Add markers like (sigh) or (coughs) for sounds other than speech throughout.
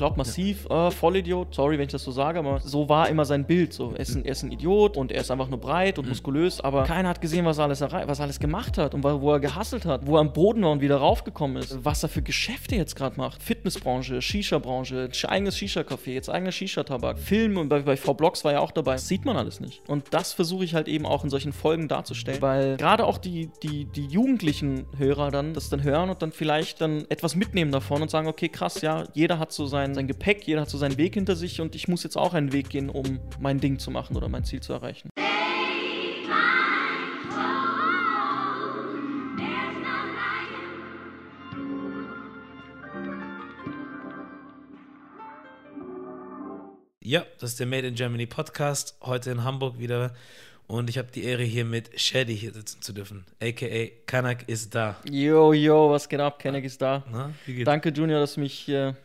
glaubt massiv, äh, Vollidiot, sorry, wenn ich das so sage, aber so war immer sein Bild. So, er ist ein, er ist ein Idiot und er ist einfach nur breit und muskulös, aber keiner hat gesehen, was er alles was er alles gemacht hat und wo er gehasselt hat, wo er am Boden war und wieder raufgekommen ist, was er für Geschäfte jetzt gerade macht. Fitnessbranche, Shisha-Branche, eigenes Shisha-Café, jetzt eigener Shisha-Tabak, Film und bei, bei V-Blocks war ja auch dabei. Das sieht man alles nicht. Und das versuche ich halt eben auch in solchen Folgen darzustellen, weil gerade auch die, die, die jugendlichen Hörer dann das dann hören und dann vielleicht dann etwas mitnehmen davon und sagen, okay, krass, ja, jeder hat so sein, sein Gepäck, jeder hat so seinen Weg hinter sich und ich muss jetzt auch einen Weg gehen, um mein Ding zu machen oder mein Ziel zu erreichen. Ja, das ist der Made in Germany Podcast. Heute in Hamburg wieder. Und ich habe die Ehre, hier mit Shady hier sitzen zu dürfen. A.k.a. Kanak ist da. Yo, yo, was geht ab? Kenneck ist da. Na? Danke, Junior, dass du mich hier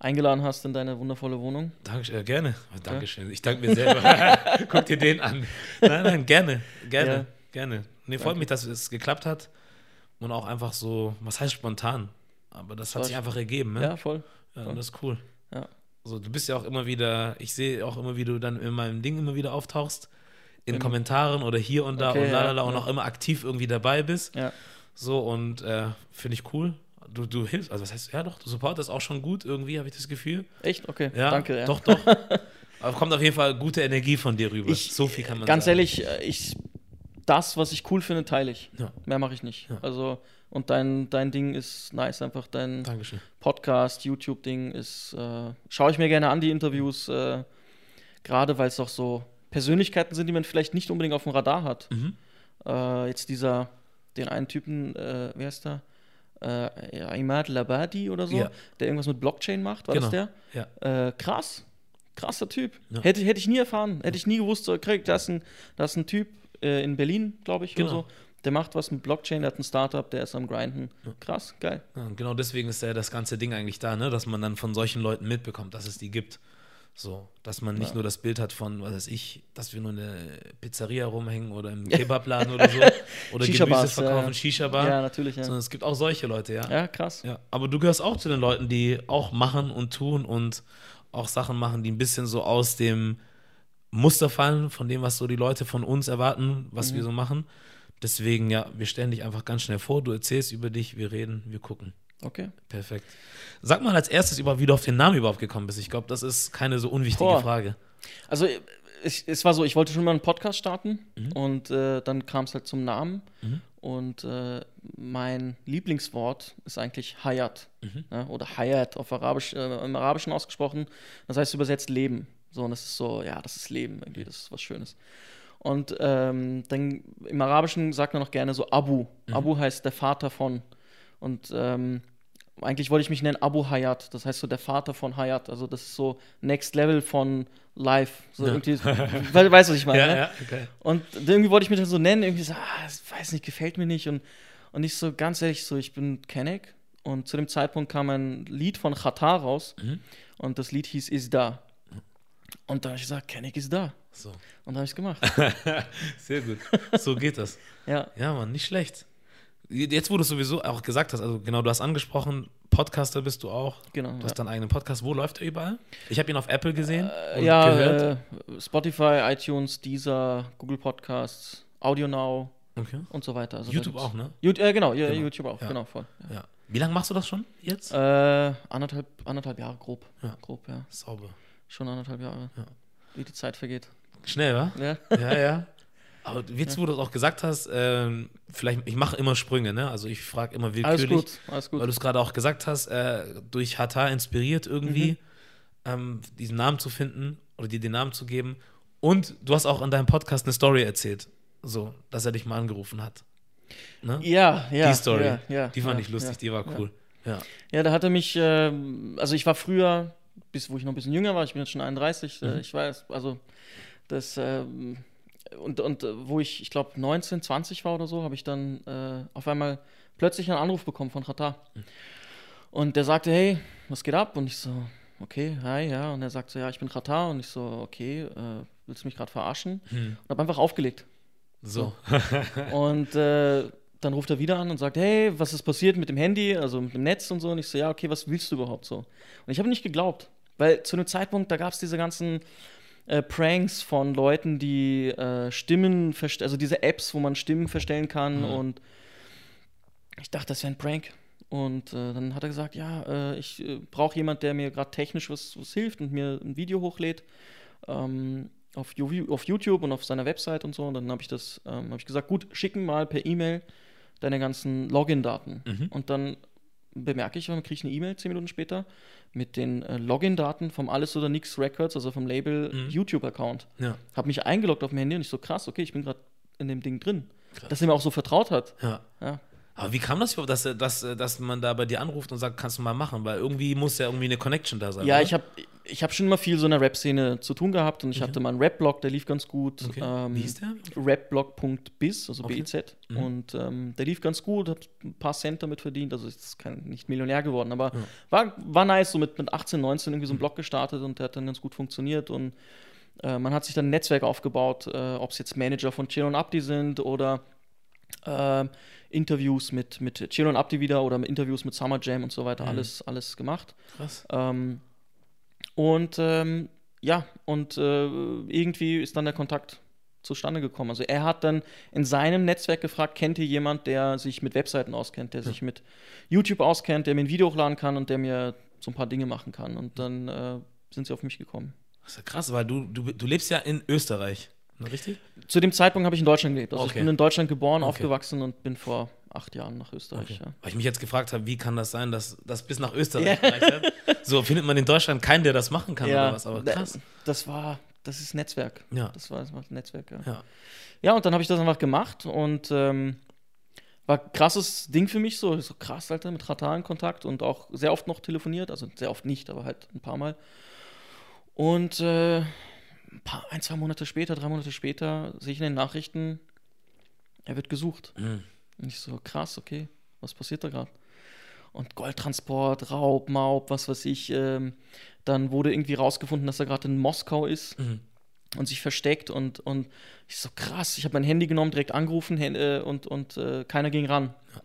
eingeladen hast in deine wundervolle Wohnung. Danke, äh, gerne. Dankeschön. Ich danke mir selber. (laughs) Guck dir den an. Nein, nein, gerne. Gerne. Ja. Gerne. Nee, freut Danke. mich, dass es geklappt hat. Und auch einfach so, was heißt spontan? Aber das hat War sich einfach ergeben, ne? Ja, voll. Ja, voll. und das ist cool. Ja. So, du bist ja auch immer wieder, ich sehe auch immer, wie du dann in meinem Ding immer wieder auftauchst. In Im- Kommentaren oder hier und da Okay, und lalala ja, und auch immer aktiv irgendwie dabei bist. Ja. So, und äh, finde ich cool. Du, du hilfst, also was heißt, ja doch, du supportest auch schon gut irgendwie, habe ich das Gefühl. Echt? Okay. Ja, Danke. Ja. Doch, doch. (laughs) Aber kommt auf jeden Fall gute Energie von dir rüber. Ich- so viel kann man Ganz sagen. ehrlich, äh, ich, das, was ich cool finde, teile ich. Ja. Mehr mache ich nicht. Ja. Also, und dein, dein Ding ist nice, einfach dein Dankeschön. Podcast, YouTube-Ding ist, äh, schaue ich mir gerne an, die Interviews, äh, gerade weil es auch so Persönlichkeiten sind, die man vielleicht nicht unbedingt auf dem Radar hat. Mhm. Äh, jetzt dieser, den einen Typen, äh, wer ist da? Äh, ja, Imad Labadi oder so, Ja. der irgendwas mit Blockchain macht, war Genau. das der? Ja. Äh, krass. Krasser Typ. Ja. Hätte, hätte ich nie erfahren. Hätte ich nie gewusst, so, krieg, da ist ein, da ist ein Typ äh, in Berlin, glaube ich, Genau. oder so. Der macht was mit Blockchain, der hat ein Startup, der ist am Grinden. Krass, geil. Genau deswegen ist ja das ganze Ding eigentlich da, ne? dass man dann von solchen Leuten mitbekommt, dass es die gibt. So, dass man nicht Ja. nur das Bild hat von, was weiß ich, dass wir nur in der Pizzeria rumhängen oder im (laughs) Kebabladen oder so. Oder Gemüse verkaufen, ja. Shisha-Bar. Ja, natürlich, ja. Sondern es gibt auch solche Leute, ja. Ja, krass. ja. Aber du gehörst auch zu den Leuten, die auch machen und tun und auch Sachen machen, die ein bisschen so aus dem Muster fallen, von dem, was so die Leute von uns erwarten, was Mhm. wir so machen. Deswegen, ja, wir stellen dich einfach ganz schnell vor, du erzählst über dich, wir reden, wir gucken. Okay. Perfekt. Sag mal als erstes über, wie du auf den Namen überhaupt gekommen bist. Ich glaube, das ist keine so unwichtige Boah. Frage. Also es, es war so, ich wollte schon mal einen Podcast starten Mhm. und äh, dann kam es halt zum Namen Mhm. und äh, mein Lieblingswort ist eigentlich Hayat Mhm. ne? oder Hayat auf Arabisch, äh, im Arabischen ausgesprochen. Das heißt übersetzt Leben. So und das ist so, ja, das ist Leben irgendwie, das ist was Schönes. Und ähm, dann im Arabischen sagt man noch gerne so Abu. Mhm. Abu heißt der Vater von und ähm, eigentlich wollte ich mich nennen Abu Hayat, das heißt so der Vater von Hayat. Also das ist so Next Level von Life. So Ja. irgendwie, (laughs) we weißt du, was ich meine? ne? okay. Und irgendwie wollte ich mich dann so nennen, irgendwie so, ah, weiß nicht, gefällt mir nicht. Und, und ich so, ganz ehrlich, so, ich bin Kenneck. Und zu dem Zeitpunkt kam ein Lied von Qatar raus. Mhm. Und das Lied hieß Is Da. Und da habe ich gesagt, Kenneck ist da. So. Und da habe ich es gemacht. (laughs) Sehr gut. So geht das. (laughs) ja. Ja, Mann, nicht schlecht. Jetzt, wo du es sowieso auch gesagt hast, also genau, du hast angesprochen, Podcaster bist du auch. Genau. Du hast ja. deinen eigenen Podcast. Wo läuft er überall? Ich habe ihn auf Apple gesehen und ja, gehört. äh, Spotify, iTunes, Deezer, Google Podcasts, Audio Now okay. und so weiter. Also YouTube auch, ne? Ju- äh, genau, ja, Genau. YouTube auch, Ja. genau, voll. Ja. Ja. Wie lange machst du das schon jetzt? Äh, anderthalb, anderthalb Jahre grob. Ja. Grob, ja. Sauber. Schon anderthalb Jahre. Ja. Wie die Zeit vergeht. Schnell, wa? Ja. Ja, ja. (laughs) Aber jetzt, wo du das auch gesagt hast, ähm, vielleicht, ich mache immer Sprünge, ne? Also ich frage immer Alles willkürlich. gut, alles gut. Weil du es gerade auch gesagt hast, äh, durch Hata inspiriert irgendwie, Mhm. ähm, diesen Namen zu finden oder dir den Namen zu geben. Und du hast auch in deinem Podcast eine Story erzählt, so, dass er dich mal angerufen hat. Ne? Ja, ja. die Story, Ja, ja, die fand ja, ich lustig, die war cool. Ja. Ja, da hat er mich, ähm, also ich war früher, bis wo ich noch ein bisschen jünger war, ich bin jetzt schon 31, äh, Mhm. ich weiß, also das, ähm, und, und äh, wo ich, ich glaube, 19, 20 war oder so, habe ich dann äh, auf einmal plötzlich einen Anruf bekommen von Qatar. Und der sagte, hey, was geht ab? Und ich so, okay, hi, ja. Und er sagt so, ja, ich bin Qatar. Und ich so, okay, äh, willst du mich gerade verarschen? Hm. Und habe einfach aufgelegt. So. Und äh, dann ruft er wieder an und sagt, hey, was ist passiert mit dem Handy, also mit dem Netz und so. Und ich so, ja, okay, was willst du überhaupt so? Und ich habe nicht geglaubt, weil zu einem Zeitpunkt, da gab es diese ganzen äh, Pranks von Leuten, die äh, Stimmen, also diese Apps, wo man Stimmen verstellen kann. Mhm. Und ich dachte, das wäre ein Prank. Und äh, dann hat er gesagt, ja, äh, ich äh, brauche jemand, der mir gerade technisch was, was hilft und mir ein Video hochlädt. Ähm, auf, auf YouTube und auf seiner Website und so. Und dann habe ich das, ähm, habe ich gesagt, gut, schicken mal per E-Mail deine ganzen Login-Daten. Mhm. Und dann bemerke ich, dann kriege ich eine E-Mail zehn Minuten später mit den äh, Login-Daten vom Alles oder Nix Records, also vom Label Mhm. YouTube-Account. Ja. Habe mich eingeloggt auf dem Handy und ich so, krass, okay, ich bin gerade in dem Ding drin. Krass. Dass er mir auch so vertraut hat. Ja. Ja. Aber wie kam das überhaupt, dass, er- dass, dass man da bei dir anruft und sagt, kannst du mal machen? Weil irgendwie muss ja irgendwie eine Connection da sein. Ja, oder? ich habe ich hab schon immer viel so in der Rap-Szene zu tun gehabt und ich hatte mal einen Rap-Blog, der lief ganz gut. Okay. Ähm, Wie hieß der? rapblog.biz, also Okay. BIZ. Mhm. Und ähm, der lief ganz gut, hat ein paar Cent damit verdient, also ist kein, nicht Millionär geworden, aber. Mhm. war, war nice, so mit, mit 18, 19 irgendwie so einen Blog gestartet und der hat dann ganz gut funktioniert und äh, man hat sich dann ein Netzwerk aufgebaut, äh, ob es jetzt Manager von Chill und Abdi sind oder äh, Interviews mit, mit Chill und Abdi wieder oder Interviews mit Summer Jam und so weiter, Mhm. alles, alles gemacht. Krass. Ähm, und ähm, ja, und äh, irgendwie ist dann der Kontakt zustande gekommen. Also er hat dann in seinem Netzwerk gefragt, kennt ihr jemand, der sich mit Webseiten auskennt, der sich mit YouTube auskennt, der mir ein Video hochladen kann und der mir so ein paar Dinge machen kann. Und dann äh, sind sie auf mich gekommen. Das ist ja krass, weil du, du, du lebst ja in Österreich. Richtig? Zu dem Zeitpunkt habe ich in Deutschland gelebt. Also ich Okay. bin in Deutschland geboren, Okay. aufgewachsen und bin vor acht Jahren nach Österreich. Ja. Weil ich mich jetzt gefragt habe, wie kann das sein, dass das bis nach Österreich gereicht hat? So findet man in Deutschland keinen, der das machen kann oder was? Aber krass. Das war, das ist Netzwerk. Ja. Das war, das war Netzwerk, ja. Ja. Ja, und dann habe ich das einfach gemacht und ähm, war ein krasses Ding für mich, so, so krass, Alter, mit Ratan in Kontakt und auch sehr oft noch telefoniert, also sehr oft nicht, aber halt ein paar Mal. Und äh, ein, paar, ein, zwei Monate später, drei Monate später, sehe ich in den Nachrichten, er wird gesucht. Mhm. Und ich so, krass, okay, was passiert da gerade? Und Goldtransport, Raub, Maub, was weiß ich. Ähm, dann wurde irgendwie rausgefunden, dass er gerade in Moskau ist Mhm. und sich versteckt. Und, und ich so, krass, ich habe mein Handy genommen, direkt angerufen äh, und, und äh, keiner ging ran. Ja.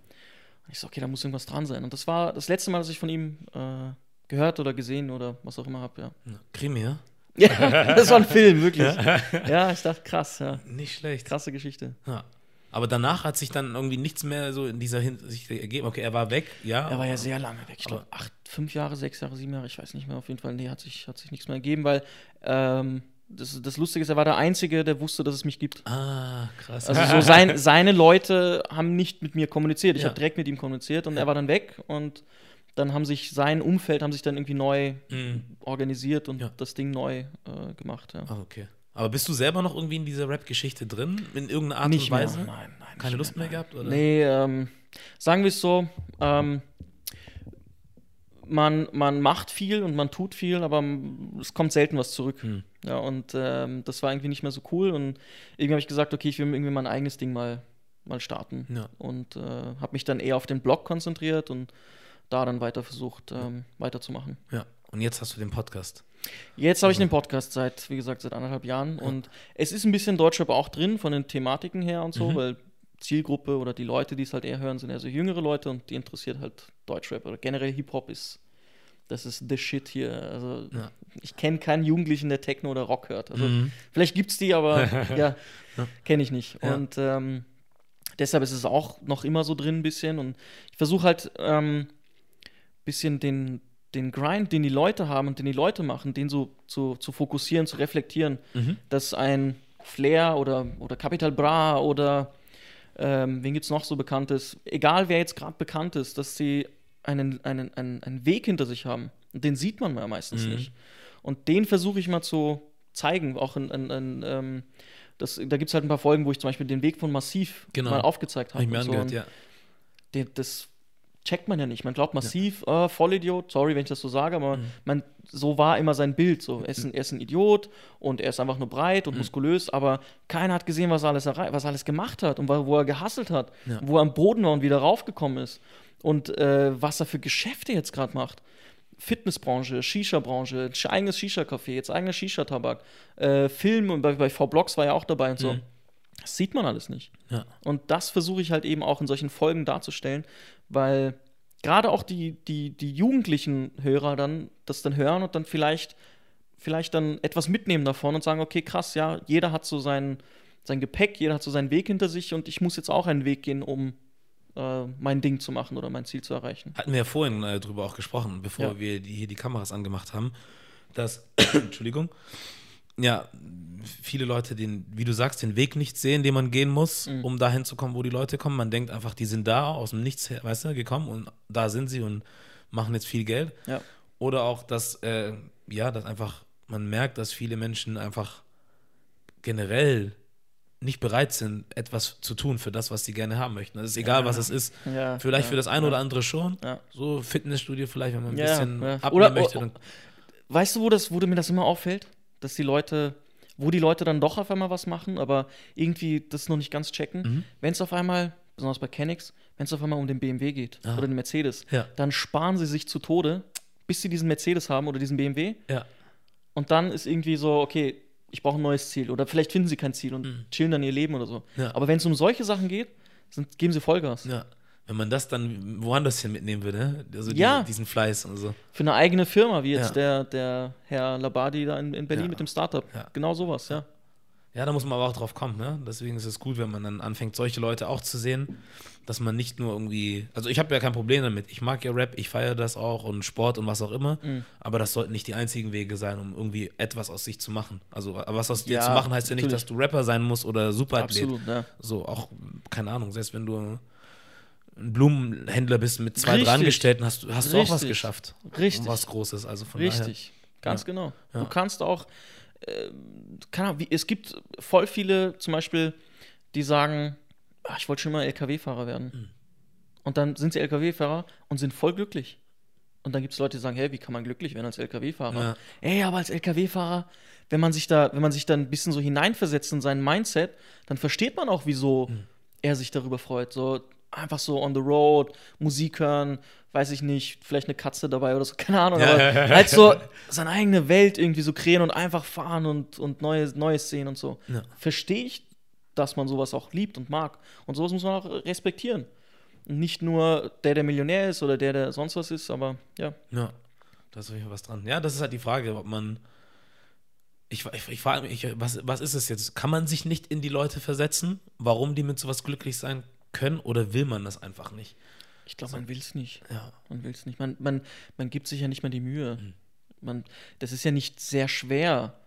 Und ich so, okay, da muss irgendwas dran sein. Und das war das letzte Mal, dass ich von ihm äh, gehört oder gesehen oder was auch immer habe, ja. Ja. Krimi, ja? Ja. Das war ein Film, wirklich. Ja, ich dachte, krass, ja. Nicht schlecht. Krasse Geschichte. Ja. Aber danach hat sich dann irgendwie nichts mehr so in dieser Hinsicht ergeben. Okay, er war weg, ja. Er war ja sehr lange weg. Ich glaube, acht, fünf Jahre, sechs Jahre, sieben Jahre, ich weiß nicht mehr. Auf jeden Fall, nee, hat sich, hat sich nichts mehr ergeben, weil ähm, das, das Lustige ist, er war der Einzige, der wusste, dass es mich gibt. Ah, krass. Also so sein, seine Leute haben nicht mit mir kommuniziert. Ich Ja. habe direkt mit ihm kommuniziert und er war dann weg und dann haben sich sein Umfeld haben sich dann irgendwie neu Mhm. organisiert und Ja. das Ding neu äh, gemacht. Ja. Ah, okay. Aber bist du selber noch irgendwie in dieser Rap-Geschichte drin? In irgendeiner Art nicht und Weise? mehr. Nein, nein. Keine Lust mehr nein. gehabt? Oder? Nee, ähm, sagen wir es so, ähm, man, man macht viel und man tut viel, aber es kommt selten was zurück. Hm. Ja, und ähm, das war irgendwie nicht mehr so cool. Und irgendwie habe ich gesagt, okay, ich will irgendwie mein eigenes Ding mal, mal starten. Ja. Und äh, habe mich dann eher auf den Blog konzentriert und da dann weiter versucht, ähm, weiterzumachen. ja. Und jetzt hast du den Podcast. Jetzt habe ich den Podcast seit, wie gesagt, seit anderthalb Jahren und es ist ein bisschen Deutschrap auch drin von den Thematiken her und so, Mhm. weil Zielgruppe oder die Leute, die es halt eher hören, sind eher so jüngere Leute und die interessiert halt Deutschrap oder generell Hip-Hop ist, das ist the shit hier. Also Ja. ich kenne keinen Jugendlichen, der Techno oder Rock hört. Also Mhm. vielleicht gibt es die, aber (laughs) ja, Ja. kenne ich nicht. Ja. Und ähm, deshalb ist es auch noch immer so drin ein bisschen und ich versuche halt ähm, bisschen den, den Grind, den die Leute haben und den die Leute machen, den so zu, zu fokussieren, zu reflektieren, Mhm. dass ein Flair oder, oder Capital Bra oder ähm, wen gibt es noch so Bekanntes, egal wer jetzt gerade bekannt ist, dass sie einen, einen, einen, einen Weg hinter sich haben. Und den sieht man ja meistens Mhm. nicht. Und den versuche ich mal zu zeigen, auch in, in, in ähm, das, da gibt es halt ein paar Folgen, wo ich zum Beispiel den Weg von Massiv Genau. mal aufgezeigt Hab habe. ich mir so. angehört, Und ja. das checkt man ja nicht. Man glaubt massiv, äh, Vollidiot, sorry, wenn ich das so sage, aber Mhm. man, so war immer sein Bild. So. Er, ist ein, er ist ein Idiot und er ist einfach nur breit und Mhm. muskulös, aber keiner hat gesehen, was er alles, was er alles gemacht hat und wo, er gehasselt hat, Ja. wo er am Boden war und wieder raufgekommen ist und äh, was er für Geschäfte jetzt gerade macht. Fitnessbranche, Shisha-Branche, eigenes Shisha-Café, jetzt eigener Shisha-Tabak, äh, Film und bei, bei V-Blocks war er auch dabei und so. Mhm. Das sieht man alles nicht. Ja. Und das versuche ich halt eben auch in solchen Folgen darzustellen, weil gerade auch die, die, die jugendlichen Hörer dann das dann hören und dann vielleicht, vielleicht dann etwas mitnehmen davon und sagen, okay, krass, ja, jeder hat so sein, sein Gepäck, jeder hat so seinen Weg hinter sich und ich muss jetzt auch einen Weg gehen, um äh, mein Ding zu machen oder mein Ziel zu erreichen. Hatten wir ja vorhin äh, drüber auch gesprochen, bevor Ja. wir die, hier die Kameras angemacht haben, dass, (coughs) Entschuldigung, ja, viele Leute den, wie du sagst, den Weg nicht sehen, den man gehen muss, Mhm. um dahin zu kommen, wo die Leute kommen. Man denkt einfach, die sind da aus dem Nichts, her, weißt du, gekommen und da sind sie und machen jetzt viel Geld. Ja. Oder auch, dass, äh, ja, dass einfach man merkt, dass viele Menschen einfach generell nicht bereit sind, etwas zu tun für das, was sie gerne haben möchten. Es ist egal, Ja. was es ist. Ja, Vielleicht für das eine oder andere schon. So Fitnessstudio vielleicht, wenn man ein bisschen abnehmen Oder- möchte. Dann, Weißt du, wo, das, wo mir das immer auffällt? Dass die Leute, wo die Leute dann doch auf einmal was machen, aber irgendwie das noch nicht ganz checken. Mhm. Wenn es auf einmal, besonders bei Kennex, wenn es auf einmal um den BMW geht Ah. oder den Mercedes, Ja. dann sparen sie sich zu Tode, bis sie diesen Mercedes haben oder diesen BMW. ja. Und dann ist irgendwie so, okay, ich brauche ein neues Ziel. Oder vielleicht finden sie kein Ziel und chillen dann ihr Leben oder so. Mhm. Ja. Aber wenn es um solche Sachen geht, sind, geben sie Vollgas. ja. Wenn man das dann woanders hin mitnehmen würde, ne? also Ja. diese, diesen Fleiß und so. Für eine eigene Firma, wie jetzt Ja. der, der Herr Labadi da in, in Berlin Ja. mit dem Startup. Genau sowas, ja. Ja, da muss man aber auch drauf kommen, ne? Deswegen ist es gut, wenn man dann anfängt, solche Leute auch zu sehen, dass man nicht nur irgendwie. Also ich habe ja kein Problem damit. Ich mag ja Rap, ich feiere das auch und Sport und was auch immer. Mhm. Aber das sollten nicht die einzigen Wege sein, um irgendwie etwas aus sich zu machen. Also was aus dir zu machen, heißt ja nicht, dass du Rapper sein musst oder Superathlet. Absolut, ja. So, auch, keine Ahnung, selbst wenn du ein Blumenhändler bist mit zwei, Richtig. drei Angestellten, hast du, hast du auch was geschafft. Richtig. Was Großes. Also von Richtig, ganz Ja. genau. Ja. Du kannst auch, äh, keine Ahnung, wie, es gibt voll viele zum Beispiel, die sagen, "Ah, ich wollte schon mal LKW-Fahrer werden. Mhm. Und dann sind sie LKW-Fahrer und sind voll glücklich. Und dann gibt es Leute, die sagen, hey, wie kann man glücklich werden als LKW-Fahrer? Ja. Ey, aber als LKW-Fahrer, wenn man sich da, wenn man sich da ein bisschen so hineinversetzt in sein Mindset, dann versteht man auch, wieso Mhm. er sich darüber freut. So einfach so on the road, Musik hören, weiß ich nicht, vielleicht eine Katze dabei oder so, (laughs) keine Ahnung, Ja, aber ja, ja. halt so seine eigene Welt irgendwie so kreieren und einfach fahren und, und Neues, Neues sehen und so. Verstehe ich, dass man sowas auch liebt und mag. Und sowas muss man auch respektieren. Nicht nur der, der Millionär ist oder der, der sonst was ist, aber ja. Ja, da ist auf jeden Fall was dran. Ja, das ist halt die Frage, ob man. Ich, ich, ich frage mich, was, was ist es jetzt? Kann man sich nicht in die Leute versetzen, warum die mit sowas glücklich sein können oder will man das einfach nicht? Ich glaube, man will es nicht. Ja. Man will es nicht. Man, man, man gibt sich ja nicht mal die Mühe. Mhm. Man, das ist ja nicht sehr schwer,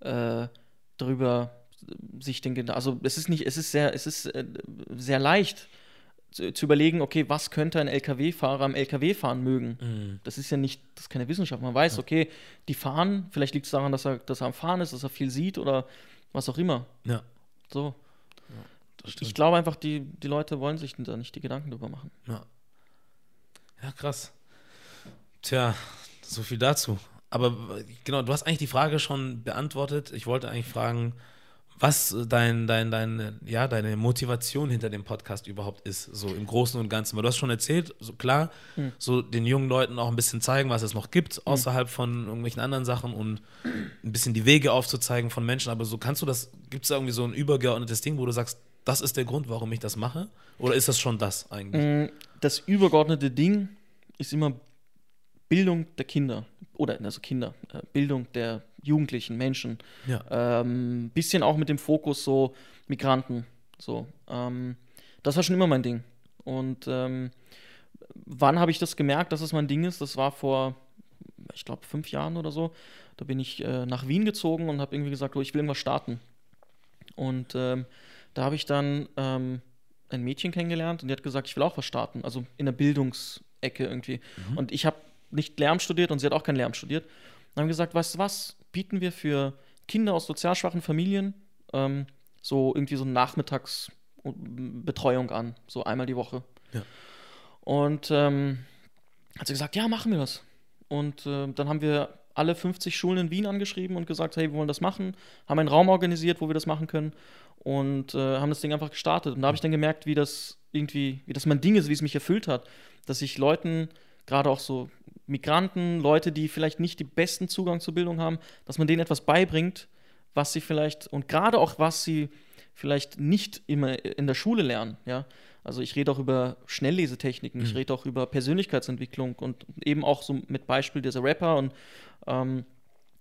äh, darüber sich den Gedanken. Also es ist nicht, es ist sehr, es ist äh, sehr leicht zu, zu überlegen, okay, was könnte ein LKW-Fahrer am LKW fahren mögen? Mhm. Das ist ja nicht, das ist keine Wissenschaft. Man weiß, okay, die fahren, vielleicht liegt es daran, dass er, dass er am Fahren ist, dass er viel sieht oder was auch immer. Ja, So. Ich glaube einfach, die, die Leute wollen sich da nicht die Gedanken drüber machen. Ja. ja, krass. Tja, so viel dazu. Aber genau, du hast eigentlich die Frage schon beantwortet. Ich wollte eigentlich fragen, was dein, dein, dein, ja, deine Motivation hinter dem Podcast überhaupt ist, so im Großen und Ganzen. Weil du hast schon erzählt, so klar, Hm. so den jungen Leuten auch ein bisschen zeigen, was es noch gibt, außerhalb von irgendwelchen anderen Sachen und ein bisschen die Wege aufzuzeigen von Menschen. Aber so kannst du das, gibt es da irgendwie so ein übergeordnetes Ding, wo du sagst, das ist der Grund, warum ich das mache? Oder ist das schon das eigentlich? Mm, Das übergeordnete Ding ist immer Bildung der Kinder. Oder, also Kinder, äh, Bildung der Jugendlichen, Menschen. Ja. Ähm, bisschen auch mit dem Fokus so Migranten. So. Ähm, das war schon immer mein Ding. Und ähm, wann habe ich das gemerkt, dass es mein Ding ist? Das war vor, ich glaube, fünf Jahren oder so. Da bin ich äh, nach Wien gezogen und habe irgendwie gesagt, oh, ich will irgendwas starten. Und ähm, da habe ich dann ähm, ein Mädchen kennengelernt und die hat gesagt, ich will auch was starten. Also in der Bildungsecke irgendwie. Und ich habe nicht Lehramt studiert und sie hat auch kein Lehramt studiert. Dann haben wir gesagt, weißt du was, bieten wir für Kinder aus sozial schwachen Familien ähm, so irgendwie so Nachmittagsbetreuung an, so einmal die Woche. Ja. Und ähm, hat sie gesagt, ja, machen wir das. Und äh, dann haben wir alle 50 Schulen in Wien angeschrieben und gesagt, hey, wir wollen das machen, haben einen Raum organisiert, wo wir das machen können und äh, haben das Ding einfach gestartet. Und da habe ich dann gemerkt, wie das irgendwie, wie das mein Ding ist, wie es mich erfüllt hat, dass ich Leuten, gerade auch so Migranten, Leute, die vielleicht nicht den besten Zugang zur Bildung haben, dass man denen etwas beibringt, was sie vielleicht und gerade auch was sie vielleicht nicht immer in der Schule lernen, ja. Also ich rede auch über Schnelllesetechniken, ich Mhm. rede auch über Persönlichkeitsentwicklung und eben auch so mit Beispiel dieser Rapper und ähm,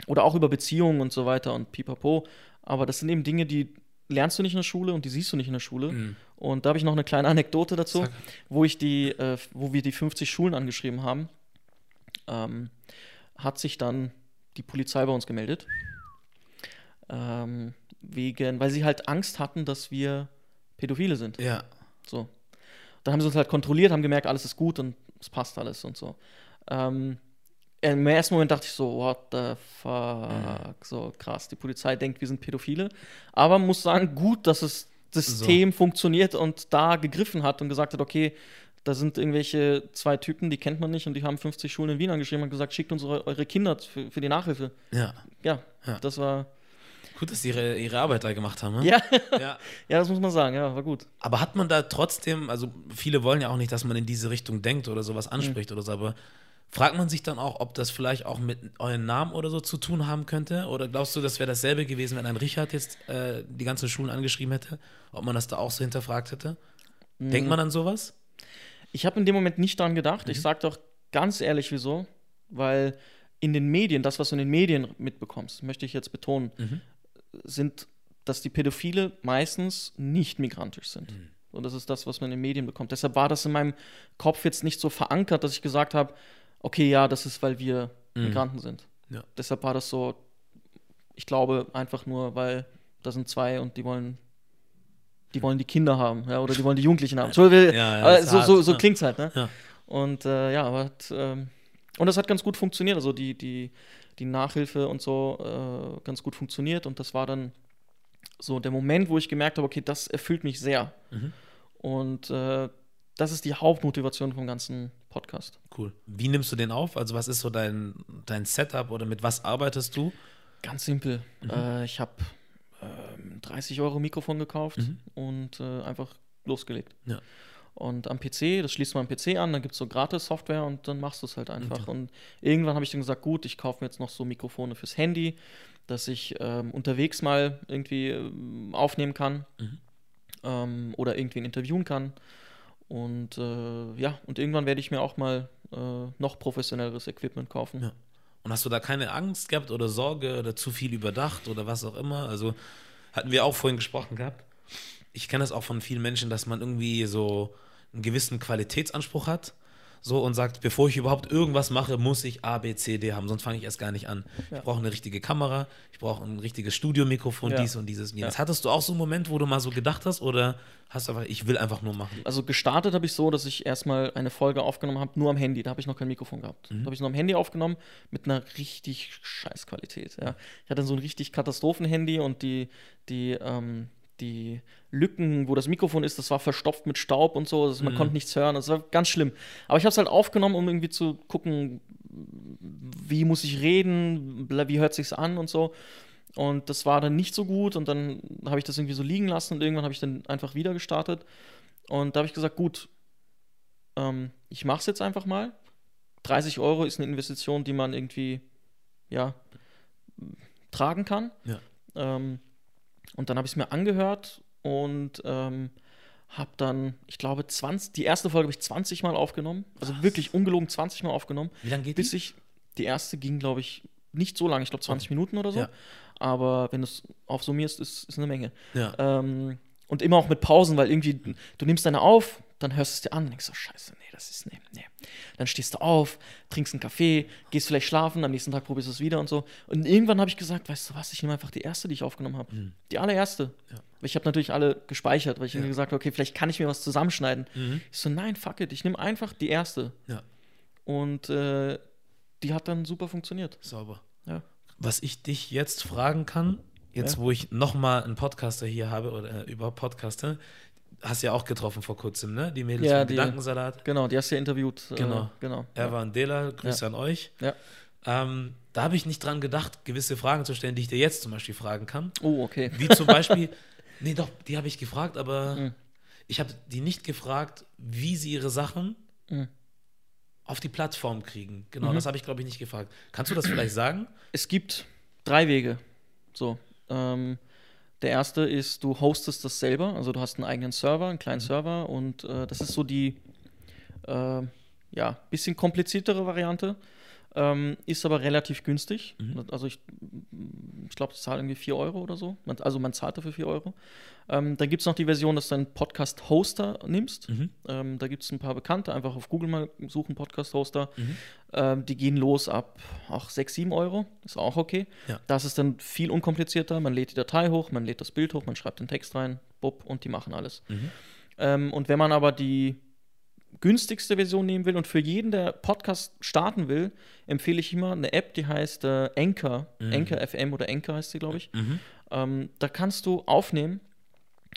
oder auch über Beziehungen und so weiter und pipapo. Aber das sind eben Dinge, die lernst du nicht in der Schule und die siehst du nicht in der Schule. Mhm. Und da habe ich noch eine kleine Anekdote dazu, wo ich die, äh, wo wir die 50 Schulen angeschrieben haben, ähm, hat sich dann die Polizei bei uns gemeldet. Ähm, wegen, weil sie halt Angst hatten, dass wir Pädophile sind. Ja. So. Dann haben sie uns halt kontrolliert, haben gemerkt, alles ist gut und es passt alles und so. Ähm, Im ersten Moment dachte ich so, what the fuck, so krass, die Polizei denkt, wir sind Pädophile. Aber muss sagen, gut, dass das System funktioniert und da gegriffen hat und gesagt hat, okay, da sind irgendwelche zwei Typen, die kennt man nicht und die haben 50 Schulen in Wien angeschrieben und gesagt, schickt uns eure, eure Kinder für, für die Nachhilfe. Ja. Ja, Ja. das war, Gut, dass sie ihre, ihre Arbeit da gemacht haben. Ne? ja, ja. (laughs) ja, das muss man sagen, ja, war gut. Aber hat man da trotzdem, also viele wollen ja auch nicht, dass man in diese Richtung denkt oder sowas anspricht oder so, aber fragt man sich dann auch, ob das vielleicht auch mit euren Namen oder so zu tun haben könnte? Oder glaubst du, das wäre dasselbe gewesen, wenn ein Richard jetzt äh, die ganzen Schulen angeschrieben hätte? Ob man das da auch so hinterfragt hätte? Denkt man an sowas? Ich habe in dem Moment nicht daran gedacht. Ich sage doch ganz ehrlich, wieso. Weil in den Medien, das, was du in den Medien mitbekommst, möchte ich jetzt betonen, sind, dass die Pädophile meistens nicht migrantisch sind. Und das ist das, was man in den Medien bekommt. Deshalb war das in meinem Kopf jetzt nicht so verankert, dass ich gesagt habe, okay, ja, das ist, weil wir Migranten sind. Ja. Deshalb war das so, ich glaube, einfach nur, weil da sind zwei und die wollen, die wollen die Kinder haben, ja, oder die wollen die Jugendlichen haben. So, Ja, ja, das ist so, so, so ja. klingt's halt, ne? Ja. Und äh, ja, aber hat, ähm, und das hat ganz gut funktioniert. Also die, die, die Nachhilfe und so äh, ganz gut funktioniert. Und das war dann so der Moment, wo ich gemerkt habe, okay, das erfüllt mich sehr. Mhm. Und äh, das ist die Hauptmotivation vom ganzen Podcast. Cool. Wie nimmst du den auf? Also, was ist so dein, dein Setup oder mit was arbeitest du? Ganz simpel. Mhm. Äh, ich habe ähm, 30 Euro Mikrofon gekauft und äh, einfach losgelegt. Mhm. Ja. Und am PC, das schließt du am PC an, dann gibt es so Gratis-Software und dann machst du es halt einfach. Okay. Und irgendwann habe ich dann gesagt, gut, ich kaufe mir jetzt noch so Mikrofone fürs Handy, dass ich ähm, unterwegs mal irgendwie ähm, aufnehmen kann Mhm. ähm, oder irgendwie interviewen kann. Und äh, ja, und irgendwann werde ich mir auch mal äh, noch professionelleres Equipment kaufen. Ja. Und hast du da keine Angst gehabt oder Sorge oder zu viel überdacht oder was auch immer? Also hatten wir auch vorhin gesprochen gehabt. Ich kenne das auch von vielen Menschen, dass man irgendwie so einen gewissen Qualitätsanspruch hat. So und sagt, bevor ich überhaupt irgendwas mache, muss ich A, B, C, D haben, sonst fange ich erst gar nicht an. Ja. Ich brauche eine richtige Kamera, ich brauche ein richtiges Studiomikrofon, Ja. dies und dieses und. Ja. Hattest du auch so einen Moment, wo du mal so gedacht hast oder hast du einfach, ich will einfach nur machen? Also gestartet habe ich so, dass ich erstmal eine Folge aufgenommen habe, nur am Handy. Da habe ich noch kein Mikrofon gehabt. Da habe ich nur am Handy aufgenommen mit einer richtig scheiß Qualität. Ja. Ich hatte so ein richtig Katastrophen-Handy und die, die, ähm, die Lücken, wo das Mikrofon ist, das war verstopft mit Staub und so. Also man konnte nichts hören. Das war ganz schlimm. Aber ich habe es halt aufgenommen, um irgendwie zu gucken, wie muss ich reden, wie hört sich's an und so. Und das war dann nicht so gut und dann habe ich das irgendwie so liegen lassen und irgendwann habe ich dann einfach wieder gestartet. Und da habe ich gesagt, gut, ähm, ich mache es jetzt einfach mal. 30 Euro ist eine Investition, die man irgendwie, ja, tragen kann. Ja. Ähm, und dann habe ich es mir angehört und ähm, habe dann, ich glaube, 20, die erste Folge habe ich 20 Mal aufgenommen. Also wirklich ungelogen 20 Mal aufgenommen. Wie lange geht Bis die? ich, die erste ging, glaube ich, nicht so lange, ich glaube 20 Minuten oder so. Ja. Aber wenn du es aufsummierst, ist, ist eine Menge. Ja. Ähm, und immer auch mit Pausen, weil irgendwie, du nimmst deine auf, dann hörst du es dir an und denkst so, scheiße, nee, das ist, nee, nee. Dann stehst du auf, trinkst einen Kaffee, gehst vielleicht schlafen, am nächsten Tag probierst du es wieder und so. Und irgendwann habe ich gesagt, weißt du was, ich nehme einfach die erste, die ich aufgenommen habe. Die allererste. Mhm. Ja. Ich habe natürlich alle gespeichert, weil ich Ja. irgendwie gesagt habe, okay, vielleicht kann ich mir was zusammenschneiden. Mhm. Ich so, nein, fuck it, ich nehme einfach die erste. Ja. Und äh, die hat dann super funktioniert. Sauber. Ja. Was ich dich jetzt fragen kann, jetzt Ja. wo ich nochmal einen Podcaster hier habe oder äh, überhaupt Podcaster, hast ja auch getroffen vor kurzem, ne? Die Mädels Ja, von die- Gedankensalat. Genau, die hast du ja interviewt. Genau. Äh, genau. Erwa und Dela, Grüße an euch. Ja. Ähm, da habe ich nicht dran gedacht, gewisse Fragen zu stellen, die ich dir jetzt zum Beispiel fragen kann. Oh, okay. Wie zum Beispiel, (laughs) nee, doch, die habe ich gefragt, aber Mhm. ich habe die nicht gefragt, wie sie ihre Sachen Mhm. auf die Plattform kriegen. Genau, Mhm. das habe ich, glaube ich, nicht gefragt. Kannst du das vielleicht (clears throat) sagen? Es gibt drei Wege. So. Ähm, Der erste ist, du hostest das selber, also du hast einen eigenen Server, einen kleinen Server und äh, das ist so die äh, ja, bisschen kompliziertere Variante. Ähm, ist aber relativ günstig. Also ich, ich glaube, ich zahle irgendwie 4 Euro oder so. Man, also man zahlt dafür 4 Euro. Ähm, dann gibt es noch die Version, dass du einen Podcast-Hoster nimmst. Ähm, da gibt es ein paar Bekannte. Einfach auf Google mal suchen, Podcast-Hoster. Ähm, die gehen los ab auch 6, 7 Euro. Ist auch okay. Ja. Das ist dann viel unkomplizierter. Man lädt die Datei hoch, man lädt das Bild hoch, man schreibt den Text rein, bub, und die machen alles. Ähm, und wenn man aber die günstigste Version nehmen will und für jeden, der Podcast starten will, empfehle ich immer eine App, die heißt äh, Anchor, Anchor FM oder Anchor heißt sie, glaube ich. Ähm, da kannst du aufnehmen,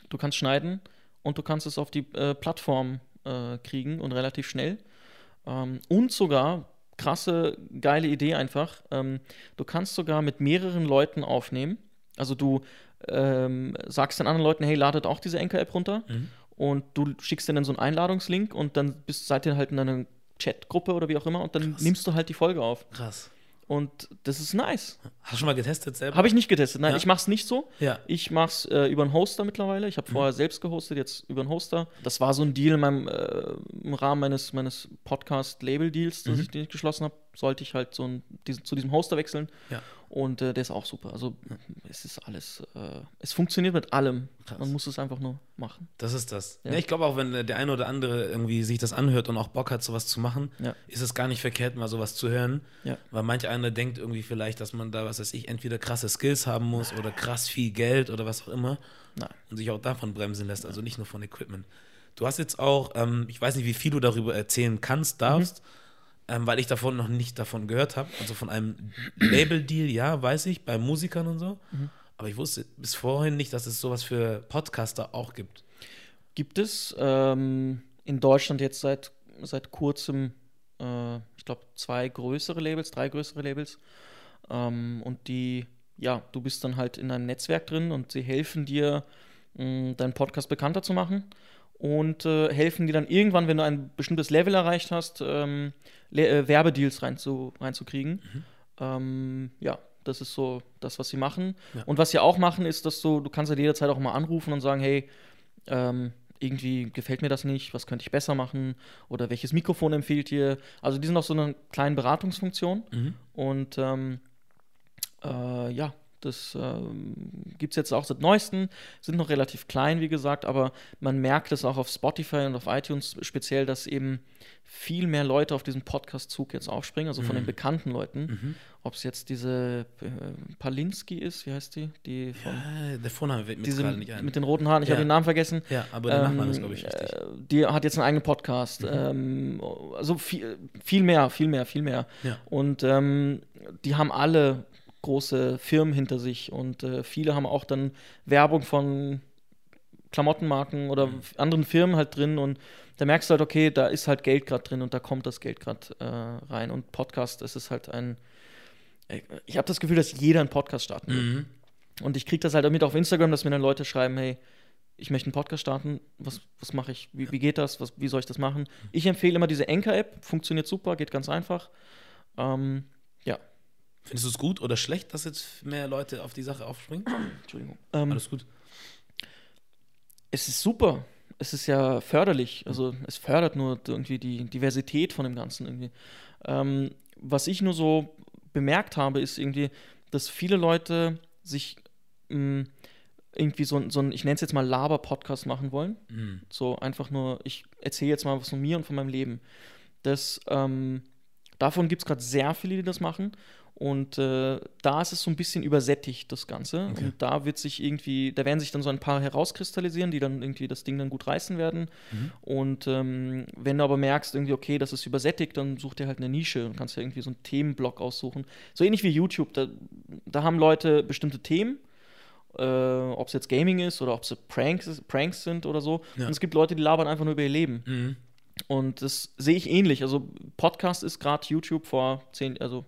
du kannst schneiden und du kannst es auf die äh, Plattform äh, kriegen und relativ schnell. Ähm, und sogar, krasse, geile Idee einfach, ähm, du kannst sogar mit mehreren Leuten aufnehmen. Also du ähm, sagst den anderen Leuten, hey, ladet auch diese Anchor-App runter und du schickst denen so einen Einladungslink und dann bist, seid ihr halt in einer Chatgruppe oder wie auch immer und dann Krass. nimmst du halt die Folge auf. Krass. Und das ist nice. Hast du schon mal getestet selber? Habe ich nicht getestet. Nein, Ja. ich mache es nicht so. Ja. Ich mache es äh, über einen Hoster mittlerweile. Ich habe vorher selbst gehostet, jetzt über einen Hoster. Das war so ein Deal in meinem, äh, im Rahmen meines, meines Podcast-Label-Deals, das ich, den ich geschlossen habe. Sollte ich halt so ein, diesen, zu diesem Hoster wechseln. Ja. Und äh, der ist auch super. Also es ist alles, äh, es funktioniert mit allem. Krass. Man muss es einfach nur machen. Das ist das. Ja. Ja. ich glaube auch, wenn äh, der eine oder andere irgendwie sich das anhört und auch Bock hat, sowas zu machen, Ja. ist es gar nicht verkehrt, mal sowas zu hören. Weil manch einer denkt irgendwie vielleicht, dass man da, was weiß ich, entweder krasse Skills haben muss oder krass viel Geld oder was auch immer. Nein. Und sich auch davon bremsen lässt, also nicht nur von Equipment. Du hast jetzt auch, ähm, ich weiß nicht, wie viel du darüber erzählen kannst, darfst, ähm, weil ich davon noch nicht davon gehört habe. Also von einem Label-Deal, ja, weiß ich, bei Musikern und so. Aber ich wusste bis vorhin nicht, dass es sowas für Podcaster auch gibt. Gibt es ähm, in Deutschland jetzt seit, seit kurzem, äh, ich glaube, zwei größere Labels, drei größere Labels. Ähm, und die, ja, du bist dann halt in einem Netzwerk drin und sie helfen dir, mh, deinen Podcast bekannter zu machen und äh, helfen dir dann irgendwann, wenn du ein bestimmtes Level erreicht hast, ähm, Le äh, Werbedeals rein zu, reinzukriegen. Ähm, ja, das ist so das, was sie machen. Ja. Und was sie auch machen, ist, dass du, du kannst ja jederzeit auch mal anrufen und sagen, hey, ähm, irgendwie gefällt mir das nicht, was könnte ich besser machen oder welches Mikrofon empfiehlt ihr. Also die sind auch so eine kleine Beratungsfunktion und ähm, äh, ja, das ähm, gibt es jetzt auch seit neuestem, sind noch relativ klein, wie gesagt, aber man merkt es auch auf Spotify und auf iTunes speziell, dass eben viel mehr Leute auf diesen Podcast-Zug jetzt aufspringen, also von den bekannten Leuten. Ob es jetzt diese äh, Palinski ist, wie heißt die? Die von, Ja, der Vorname wird mir diese gerade nicht ein. mit den roten Haaren, ich Ja. habe den Namen vergessen. ja, aber der Nachname ist, Ähm, glaube ich, richtig. äh, Die hat jetzt einen eigenen Podcast. Ähm, also viel, viel mehr, viel mehr, viel mehr. Ja. Und ähm, die haben alle große Firmen hinter sich und äh, viele haben auch dann Werbung von Klamottenmarken oder Mhm. anderen Firmen halt drin und da merkst du halt, okay, da ist halt Geld gerade drin und da kommt das Geld gerade äh, rein. Und Podcast, das ist halt ein. Ich habe das Gefühl, dass jeder einen Podcast starten will. Mhm. Und ich kriege das halt mit auf Instagram, dass mir dann Leute schreiben, hey, ich möchte einen Podcast starten, was, was mache ich, wie, wie geht das, was, wie soll ich das machen? Ich empfehle immer diese Anchor-App, funktioniert super, geht ganz einfach. Ähm, Findest du es gut oder schlecht, dass jetzt mehr Leute auf die Sache aufspringen? (clears throat) Entschuldigung. Ähm, Alles gut. es ist super. Es ist ja förderlich. Also es fördert nur irgendwie die Diversität von dem Ganzen irgendwie. Ähm, was ich nur so bemerkt habe, ist irgendwie, dass viele Leute sich mh, irgendwie so, ein- so ein, ich nenne es jetzt mal Laber-Podcast machen wollen. Mhm. So einfach nur, ich erzähle jetzt mal was von mir und von meinem Leben. Das, ähm, davon gibt es gerade sehr viele, die das machen. Und äh, da ist es so ein bisschen übersättigt, das Ganze. Okay. Und da wird sich irgendwie, da werden sich dann so ein paar herauskristallisieren, die dann irgendwie das Ding dann gut reißen werden. Mhm. Und ähm, wenn du aber merkst, irgendwie, okay, das ist übersättigt, dann such dir halt eine Nische und kannst dir irgendwie so einen Themenblock aussuchen. So ähnlich wie YouTube. Da, da haben Leute bestimmte Themen äh, ob es jetzt Gaming ist oder ob es Pranks, Pranks sind oder so. Ja. Und es gibt Leute, die labern einfach nur über ihr Leben. Mhm. Und das sehe ich ähnlich. Also Podcast ist gerade YouTube vor zehn, also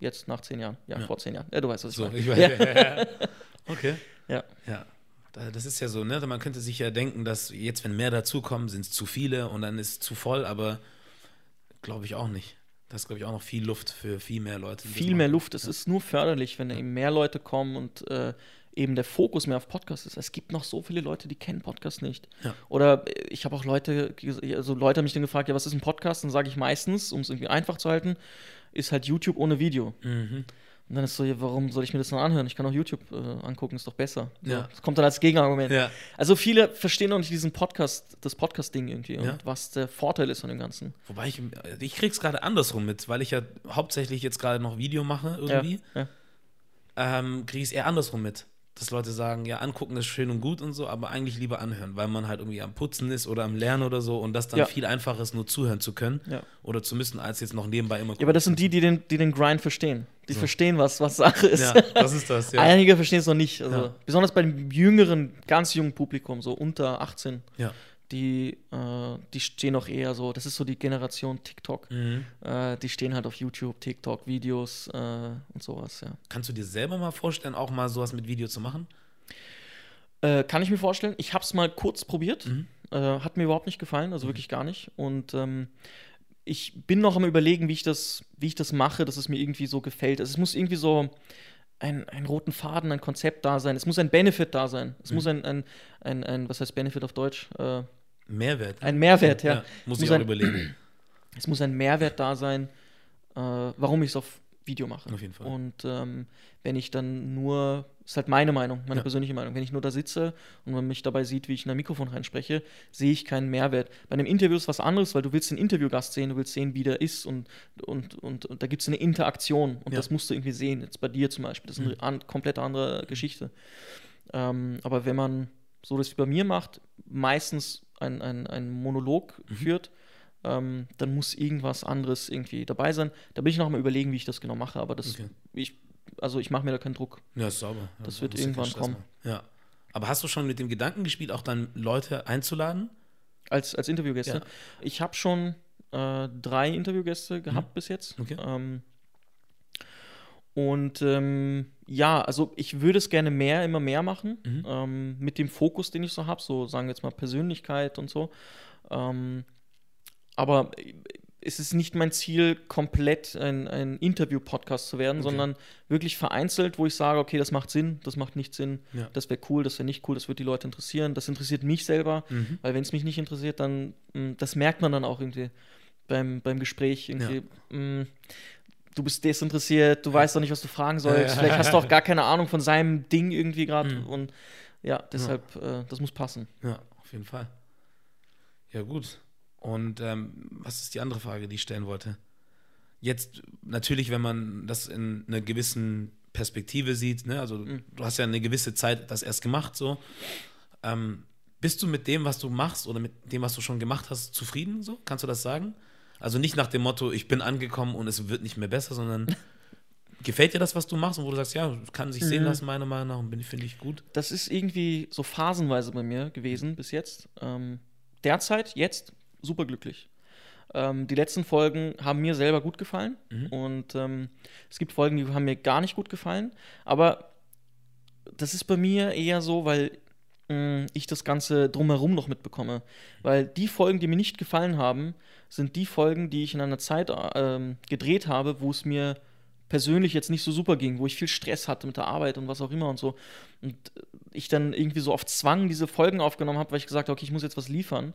jetzt nach zehn Jahren. Ja, Ja. vor zehn Jahren. Ja, du weißt, was ich So, meine. ich weiß. Ja. (laughs) okay. Ja. Ja. Da- Das ist ja so, ne? Man könnte sich ja denken, dass jetzt, wenn mehr dazukommen, sind es zu viele und dann ist es zu voll, aber glaube ich auch nicht. Da ist, glaube ich, auch noch viel Luft für viel mehr Leute. das Viel mehr. Luft. Es ist nur förderlich, wenn eben mehr Leute kommen und äh, eben der Fokus mehr auf Podcast ist. Es gibt noch so viele Leute, die kennen Podcast nicht. Ja. Oder äh, ich habe auch Leute, also Leute haben mich dann gefragt, ja, was ist ein Podcast? Dann sage ich meistens, um es irgendwie einfach zu halten, ist halt YouTube ohne Video. Mhm. Und dann ist so, ja, warum soll ich mir das dann anhören? Ich kann auch YouTube äh, angucken, ist doch besser. So, Ja. Das kommt dann als Gegenargument. Ja. Also viele verstehen noch nicht diesen Podcast, das Podcast-Ding irgendwie Ja. und was der Vorteil ist von dem Ganzen. Wobei ich, ich krieg's gerade andersrum mit, weil ich ja hauptsächlich jetzt gerade noch Video mache irgendwie. Ja. ähm, kriege ich es eher andersrum mit. Dass Leute sagen, ja, angucken ist schön und gut und so, aber eigentlich lieber anhören, weil man halt irgendwie am Putzen ist oder am Lernen oder so und das dann Ja. viel einfacher ist, nur zuhören zu können Ja. oder zu müssen, als jetzt noch nebenbei immer Ja, aber das sind die, die den, die den Grind verstehen. Die So. verstehen, was, was Sache ist. Ja, das ist das, (laughs) ja. Einige verstehen es noch nicht. Also. Besonders bei dem jüngeren, ganz jungen Publikum, so unter 18, ja. Die, äh, die stehen noch eher so, das ist so die Generation TikTok. Mhm. Äh, die stehen halt auf YouTube, TikTok, Videos äh, und sowas, ja. Kannst du dir selber mal vorstellen, auch mal sowas mit Video zu machen? Äh, kann ich mir vorstellen. Ich habe es mal kurz probiert. Mhm. Äh, hat mir überhaupt nicht gefallen, also wirklich gar nicht. Und ähm, ich bin noch am überlegen, wie ich das, wie ich das mache, dass es mir irgendwie so gefällt. Also es muss irgendwie so ein, einen roten Faden, ein Konzept da sein. Es muss ein Benefit da sein. Es Mhm. muss ein, ein, ein, ein, was heißt Benefit auf Deutsch? Äh, Mehrwert. ein Mehrwert, ja. muss Muss ich auch ein- überlegen. (clears throat) Es muss ein Mehrwert da sein, äh, warum ich es auf Video mache. Auf jeden Fall. Und ähm, wenn ich dann nur, ist halt meine Meinung, meine Ja. persönliche Meinung, wenn ich nur da sitze und man mich dabei sieht, wie ich in ein Mikrofon reinspreche, sehe ich keinen Mehrwert. Bei einem Interview ist was anderes, weil du willst den Interviewgast sehen, du willst sehen, wie der ist und, und, und, und da gibt es eine Interaktion und Ja. das musst du irgendwie sehen. Jetzt bei dir zum Beispiel, das ist eine Mhm. an, komplett andere Geschichte. Ähm, aber wenn man so das wie bei mir macht, meistens ein, ein, ein Monolog Mhm. führt, ähm, dann muss irgendwas anderes irgendwie dabei sein. Da bin ich noch mal überlegen, wie ich das genau mache, aber das, Okay. ich, also ich mache mir da keinen Druck. Ja, ist sauber. Ja, Das da wird irgendwann kommen. machen. Ja. Aber hast du schon mit dem Gedanken gespielt, auch dann Leute einzuladen? Als, als Interviewgäste. Ja. Ich habe schon äh, drei Interviewgäste gehabt bis jetzt. Okay. Ähm, und ähm, ja, also ich würde es gerne mehr, immer mehr machen, Mhm. ähm, mit dem Fokus, den ich so habe, so sagen wir jetzt mal Persönlichkeit und so. Ähm, aber es ist nicht mein Ziel, komplett ein, ein Interview-Podcast zu werden, Okay. sondern wirklich vereinzelt, wo ich sage, okay, das macht Sinn, das macht nicht Sinn, Ja. das wäre cool, das wäre nicht cool, das wird die Leute interessieren, das interessiert mich selber, Mhm. weil wenn es mich nicht interessiert, dann, mh, das merkt man dann auch irgendwie beim, beim Gespräch irgendwie. mh, du bist desinteressiert, du weißt doch nicht, was du fragen sollst, ja. vielleicht hast du auch gar keine Ahnung von seinem Ding irgendwie gerade Mhm. und ja, deshalb, Äh, das muss passen. Ja, auf jeden Fall. Ja, gut. Und ähm, was ist die andere Frage, die ich stellen wollte? Jetzt natürlich, wenn man das in einer gewissen Perspektive sieht, ne? also Mhm. du hast ja eine gewisse Zeit das erst gemacht, so. Ähm, bist du mit dem, was du machst oder mit dem, was du schon gemacht hast, zufrieden? So? Kannst du das sagen? Also nicht nach dem Motto, ich bin angekommen und es wird nicht mehr besser, sondern (laughs) gefällt dir das, was du machst und wo du sagst, ja, kann sich sehen Mhm. lassen, meiner Meinung nach, und bin- finde ich gut. Das ist irgendwie so phasenweise bei mir gewesen bis jetzt. Ähm, derzeit, jetzt, super glücklich. Ähm, die letzten Folgen haben mir selber gut gefallen Mhm. und ähm, es gibt Folgen, die haben mir gar nicht gut gefallen. Aber das ist bei mir eher so, weil mh, ich das Ganze drumherum noch mitbekomme. Weil die Folgen, die mir nicht gefallen haben, sind die Folgen, die ich in einer Zeit ähm, gedreht habe, wo es mir persönlich jetzt nicht so super ging, wo ich viel Stress hatte mit der Arbeit und was auch immer und so. Und äh, ich dann irgendwie so auf Zwang diese Folgen aufgenommen habe, weil ich gesagt habe, okay, ich muss jetzt was liefern.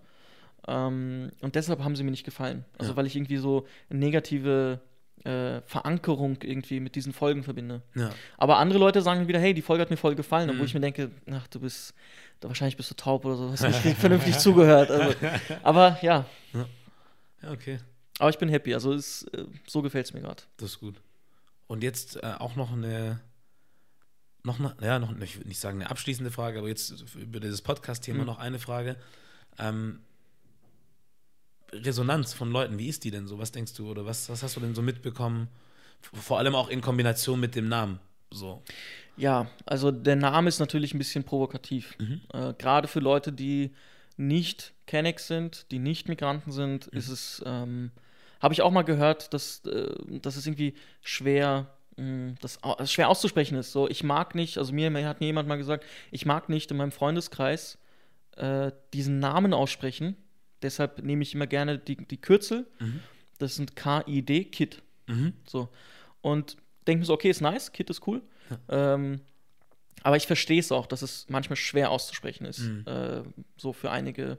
Ähm, und deshalb haben sie mir nicht gefallen. Also Ja. weil ich irgendwie so eine negative äh, Verankerung irgendwie mit diesen Folgen verbinde. Ja. Aber andere Leute sagen wieder, hey, die Folge hat mir voll gefallen, obwohl Mhm. ich mir denke, ach, du bist, da wahrscheinlich bist du taub oder so, hast nicht (laughs) vernünftig zugehört. Also, (laughs) aber ja, Ja, okay. aber ich bin happy. Also es, äh, so gefällt es mir gerade. Das ist gut. Und jetzt äh, auch noch eine, noch eine, ja, noch, ich würde nicht sagen eine abschließende Frage, aber jetzt über dieses Podcast-Thema Mhm. noch eine Frage. Ähm, Resonanz von Leuten, wie ist die denn so? Was denkst du oder was, was hast du denn so mitbekommen? Vor allem auch in Kombination mit dem Namen. So. Ja, also der Name ist natürlich ein bisschen provokativ. Mhm. Äh, Gerade für Leute, die nicht Kennex sind, die nicht Migranten sind, Mhm. ist es, ähm, habe ich auch mal gehört, dass, äh, dass es irgendwie schwer, mh, das, au- es schwer auszusprechen ist. So, ich mag nicht, also mir, mir hat mir jemand mal gesagt, ich mag nicht in meinem Freundeskreis äh, diesen Namen aussprechen. Deshalb nehme ich immer gerne die, die Kürzel. Mhm. Das sind K-I-D, Kid. Mhm. So. Und denke mir so, okay, ist nice, Kit ist cool. Ähm, Aber ich verstehe es auch, dass es manchmal schwer auszusprechen ist. Mhm. Äh, so für einige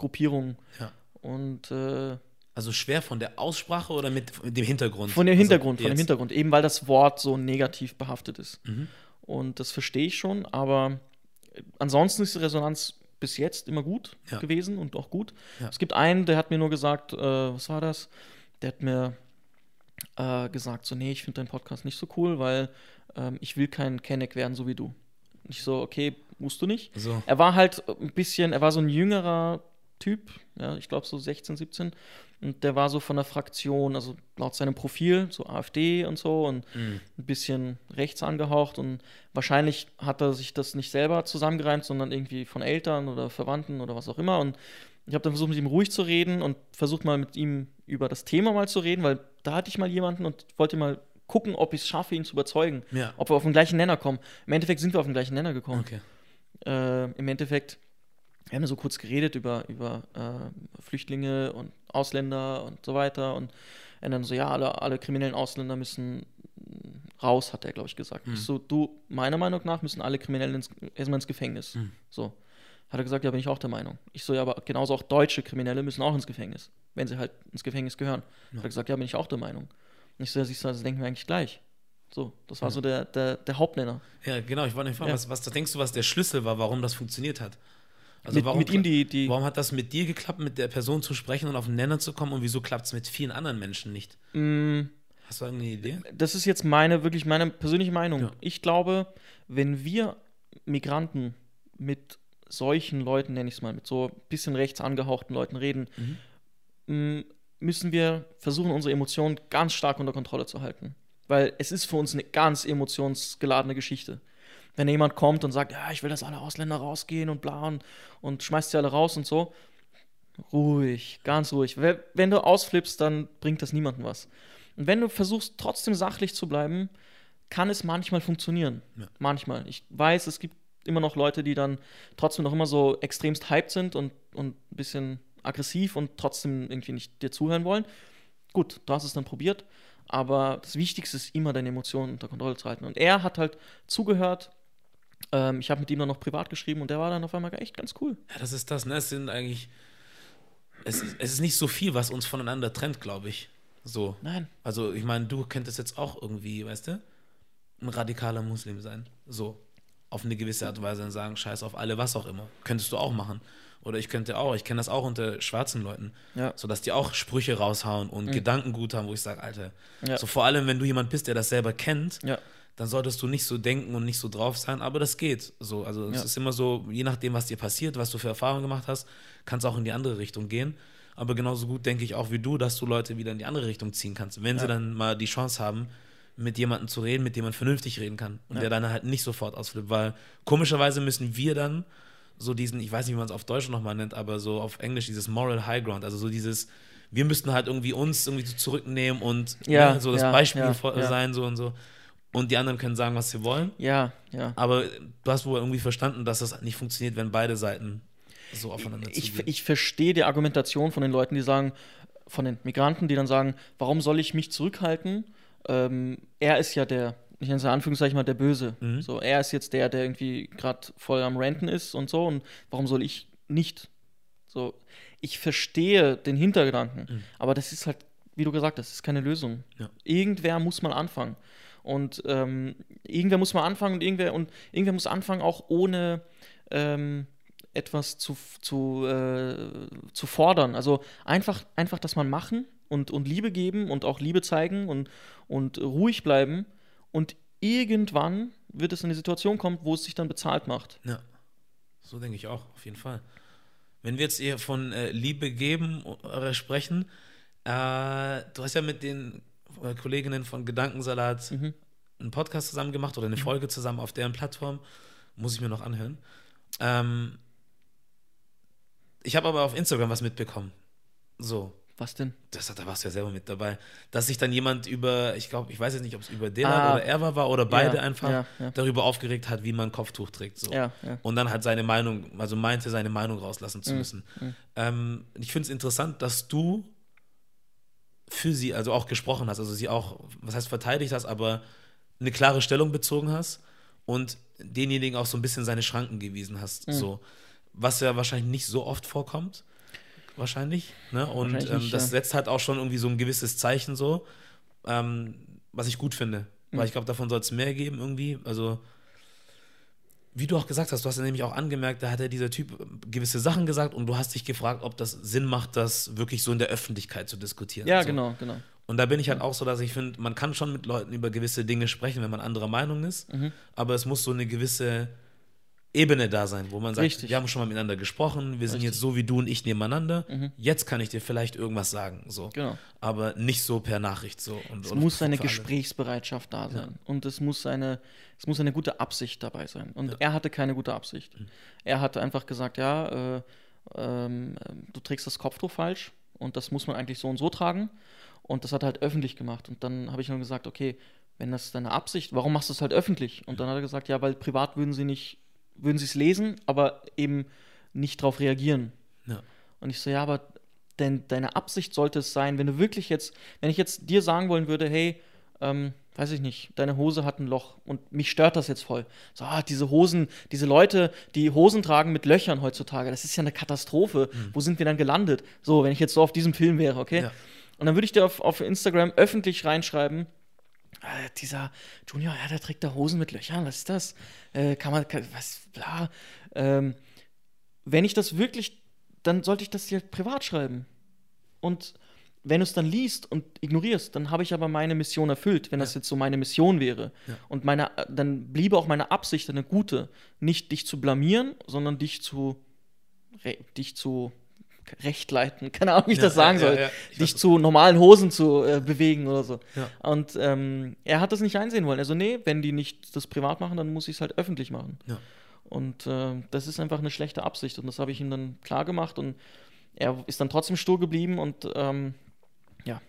Gruppierungen. Ja. Und äh, Also schwer von der Aussprache oder mit, mit dem Hintergrund? von dem Hintergrund, also von dem. Hintergrund, eben weil das Wort so negativ behaftet ist. Mhm. Und das verstehe ich schon, aber äh, ansonsten ist die Resonanz bis jetzt immer gut Ja. gewesen und auch gut. Ja. Es gibt einen, der hat mir nur gesagt, äh, was war das? Der hat mir äh, gesagt, so, nee, ich finde deinen Podcast nicht so cool, weil ähm, ich will kein Kenneck werden, so wie du. Ich so, okay, musst du nicht. So. Er war halt ein bisschen, er war so ein jüngerer Typ, ja, ich glaube so 16, 17. Und der war so von der Fraktion, also laut seinem Profil, so AfD und so und Mhm. ein bisschen rechts angehaucht. Und wahrscheinlich hat er sich das nicht selber zusammengereimt, sondern irgendwie von Eltern oder Verwandten oder was auch immer. Und ich habe dann versucht, mit ihm ruhig zu reden und versucht mal mit ihm über das Thema mal zu reden, weil da hatte ich mal jemanden und wollte mal gucken, ob ich es schaffe, ihn zu überzeugen, Ja. ob wir auf den gleichen Nenner kommen. Im Endeffekt sind wir auf den gleichen Nenner gekommen Okay. äh, im Endeffekt, wir haben ja so kurz geredet über, über äh, Flüchtlinge und Ausländer und so weiter. Und er dann so, ja, alle, alle kriminellen Ausländer müssen raus, hat er, glaube ich, gesagt. Mhm. Ich so, du, meiner Meinung nach müssen alle Kriminellen ins, erstmal ins Gefängnis. Mhm. So. Hat er gesagt, ja, bin ich auch der Meinung. Ich so, ja, aber genauso auch deutsche Kriminelle müssen auch ins Gefängnis, wenn sie halt ins Gefängnis gehören. Ja. Hat er gesagt, ja, bin ich auch der Meinung. Und ich so, ja, siehst du, das denken wir eigentlich gleich. So, das war Ja. so der, der, der Hauptnenner. Ja, genau, ich wollte nicht fragen, Ja. was, was denkst du, was der Schlüssel war, warum das funktioniert hat? Also mit, warum, mit ihm die, die warum hat das mit dir geklappt, mit der Person zu sprechen und auf den Nenner zu kommen und wieso klappt es mit vielen anderen Menschen nicht? mh, Hast du irgendeine Idee? das ist jetzt meine, wirklich meine persönliche Meinung. Ja. Ich glaube, wenn wir Migranten mit solchen Leuten, nenne ich es mal, mit so ein bisschen rechts angehauchten Leuten reden, m, müssen wir versuchen, unsere Emotionen ganz stark unter Kontrolle zu halten. Weil es ist für uns eine ganz emotionsgeladene Geschichte. Wenn jemand kommt und sagt, ja, ich will, dass alle Ausländer rausgehen und bla und, und schmeißt sie alle raus und so, ruhig, ganz ruhig. Wenn- du ausflippst, dann bringt das niemandem was. Und wenn du versuchst, trotzdem sachlich zu bleiben, kann es manchmal funktionieren. Ja. Manchmal. Ich weiß, es gibt immer noch Leute, die dann trotzdem noch immer so extremst hyped sind und, und ein bisschen aggressiv und trotzdem irgendwie nicht dir zuhören wollen. Gut, du hast es dann probiert, aber das Wichtigste ist immer deine Emotionen unter Kontrolle zu halten. Und er hat halt zugehört. Ähm, ich habe mit ihm dann noch privat geschrieben und der war dann auf einmal echt ganz cool. Ja, das ist das, ne? Es sind eigentlich. Es, ist- es ist nicht so viel, was uns voneinander trennt, glaube ich. So. Nein. Also, ich meine, du könntest jetzt auch irgendwie, weißt du, ein radikaler Muslim sein. So. Auf eine gewisse Art und Weise und sagen, scheiß auf alle, was auch immer. Könntest du auch machen. Oder ich könnte auch, ich kenne das auch unter schwarzen Leuten, Ja. so dass die auch Sprüche raushauen und Mhm. Gedankengut haben, wo ich sage, Alter, Ja. so vor allem, wenn du jemand bist, der das selber kennt, Ja. Dann solltest du nicht so denken und nicht so drauf sein, aber das geht. So, also es Ja. ist immer so, je nachdem, was dir passiert, was du für Erfahrungen gemacht hast, kann es auch in die andere Richtung gehen. Aber genauso gut denke ich auch wie du, dass du Leute wieder in die andere Richtung ziehen kannst, wenn sie Ja. dann mal die Chance haben, mit jemandem zu reden, mit dem man vernünftig reden kann und Ja. der dann halt nicht sofort ausflippt, weil komischerweise müssen wir dann so diesen, ich weiß nicht, wie man es auf Deutsch nochmal nennt, aber so auf Englisch dieses Moral High Ground, also so dieses, wir müssten halt irgendwie uns irgendwie so zurücknehmen und Ja, ne, so das Beispiel sein, so und so. Und die anderen können sagen, was sie wollen. Ja, ja. Aber du hast wohl irgendwie verstanden, dass das nicht funktioniert, wenn beide Seiten so aufeinander ich, zugehen. ich verstehe die Argumentation von den Leuten, die sagen, von den Migranten, die dann sagen, warum soll ich mich zurückhalten? Ähm, er ist ja der, ich nenne es in Anführungszeichen mal der Böse. Mhm. So, er ist jetzt der, der irgendwie gerade voll am Renten ist und so. Und warum soll ich nicht? So, ich verstehe den Hintergedanken, Mhm. aber das ist halt, wie du gesagt hast, das ist keine Lösung. Ja. Irgendwer muss mal anfangen. Und ähm, irgendwer muss mal anfangen und irgendwer, und irgendwer muss anfangen, auch ohne ähm, etwas zu, zu, äh, zu fordern. Also einfach, einfach das mal machen und, und Liebe geben und auch Liebe zeigen und, und ruhig bleiben. Und irgendwann wird es in eine Situation kommen, wo es sich dann bezahlt macht. ja, so denke ich auch, auf jeden Fall. Wenn wir jetzt eher von äh, Liebe geben oder sprechen, äh, du hast ja mit den äh, Kolleginnen von Gedankensalat Mhm. einen Podcast zusammen gemacht oder eine Folge zusammen auf deren Plattform. Muss ich mir noch anhören. Ähm, ich habe aber auf Instagram was mitbekommen. So, Was denn? das, da warst du ja selber mit dabei, dass sich dann jemand über, ich glaube, ich weiß jetzt nicht, ob es über Delan Ah. oder Erwa war oder beide Ja, einfach, ja, ja. darüber aufgeregt hat, wie man Kopftuch trägt. So. Und dann halt seine Meinung, also meinte, seine Meinung rauslassen zu Mhm, müssen. mhm. Ähm, ich finde es interessant, dass du für sie, also auch gesprochen hast, also sie auch, was heißt verteidigt hast, aber eine klare Stellung bezogen hast. Und denjenigen auch so ein bisschen seine Schranken gewiesen hast. Mhm. So. Was ja wahrscheinlich nicht so oft vorkommt. Wahrscheinlich. Ne? Und Wahrscheinlich ähm, das ja. setzt halt auch schon irgendwie so ein gewisses Zeichen so, ähm, was ich gut finde. Mhm. Weil ich glaube, davon soll es mehr geben irgendwie. Also, wie du auch gesagt hast, du hast ja nämlich auch angemerkt, da hat ja dieser Typ gewisse Sachen gesagt und du hast dich gefragt, ob das Sinn macht, das wirklich so in der Öffentlichkeit zu diskutieren. Ja, so. genau, genau. Und da bin ich halt auch so, dass ich finde, man kann schon mit Leuten über gewisse Dinge sprechen, wenn man anderer Meinung ist, Mhm. aber es muss so eine gewisse Ebene da sein, wo man sagt, Richtig. wir haben schon mal miteinander gesprochen, wir sind Richtig. Mhm. jetzt so wie du und ich nebeneinander, jetzt kann ich dir vielleicht irgendwas sagen, so. Genau. Aber nicht so per Nachricht so. Und, Es und muss eine. Gesprächsbereitschaft da sein. Und es muss eine, es muss eine gute Absicht dabei sein. Und er hatte keine gute Absicht. Mhm. Er hatte einfach gesagt, ja, äh, ähm, du trägst das Kopftuch falsch und das muss man eigentlich so und so tragen. Und das hat er halt öffentlich gemacht. Und dann habe ich nur gesagt, okay, wenn das deine Absicht, warum machst du es halt öffentlich? Und dann hat er gesagt, ja, weil privat würden sie nicht, würden sie es lesen, aber eben nicht darauf reagieren. Ja. Und ich so, ja, aber denn deine Absicht sollte es sein, wenn du wirklich jetzt, wenn ich jetzt dir sagen wollen würde, hey, ähm, weiß ich nicht, deine Hose hat ein Loch und mich stört das jetzt voll. So, ah, diese Hosen, diese Leute, die Hosen tragen mit Löchern heutzutage, das ist ja eine Katastrophe. Wo sind wir dann gelandet? So, wenn ich jetzt so auf diesem Film wäre, okay? Ja. Und dann würde ich dir auf, auf Instagram öffentlich reinschreiben, äh, dieser Junior, ja, der trägt da Hosen mit Löchern, was ist das? Äh, kann man, kann, was, bla. Ähm, wenn ich das wirklich, dann sollte ich das dir privat schreiben. Und wenn du es dann liest und ignorierst, dann habe ich aber meine Mission erfüllt, wenn das jetzt so meine Mission wäre. Ja. Und meine, dann bliebe auch meine Absicht eine gute, nicht dich zu blamieren, sondern dich zu, dich zu recht leiten. (laughs) Keine Ahnung, wie ich Ja, das sagen ja, soll. ja, ja. Ich dich zu normalen Hosen zu äh, bewegen oder so. Und ähm, er hat das nicht einsehen wollen. Also, nee, wenn die nicht das privat machen, dann muss ich es halt öffentlich machen. Und äh, das ist einfach eine schlechte Absicht. Und das habe ich ihm dann klar gemacht. Und er ist dann trotzdem stur geblieben. Und ähm, ja,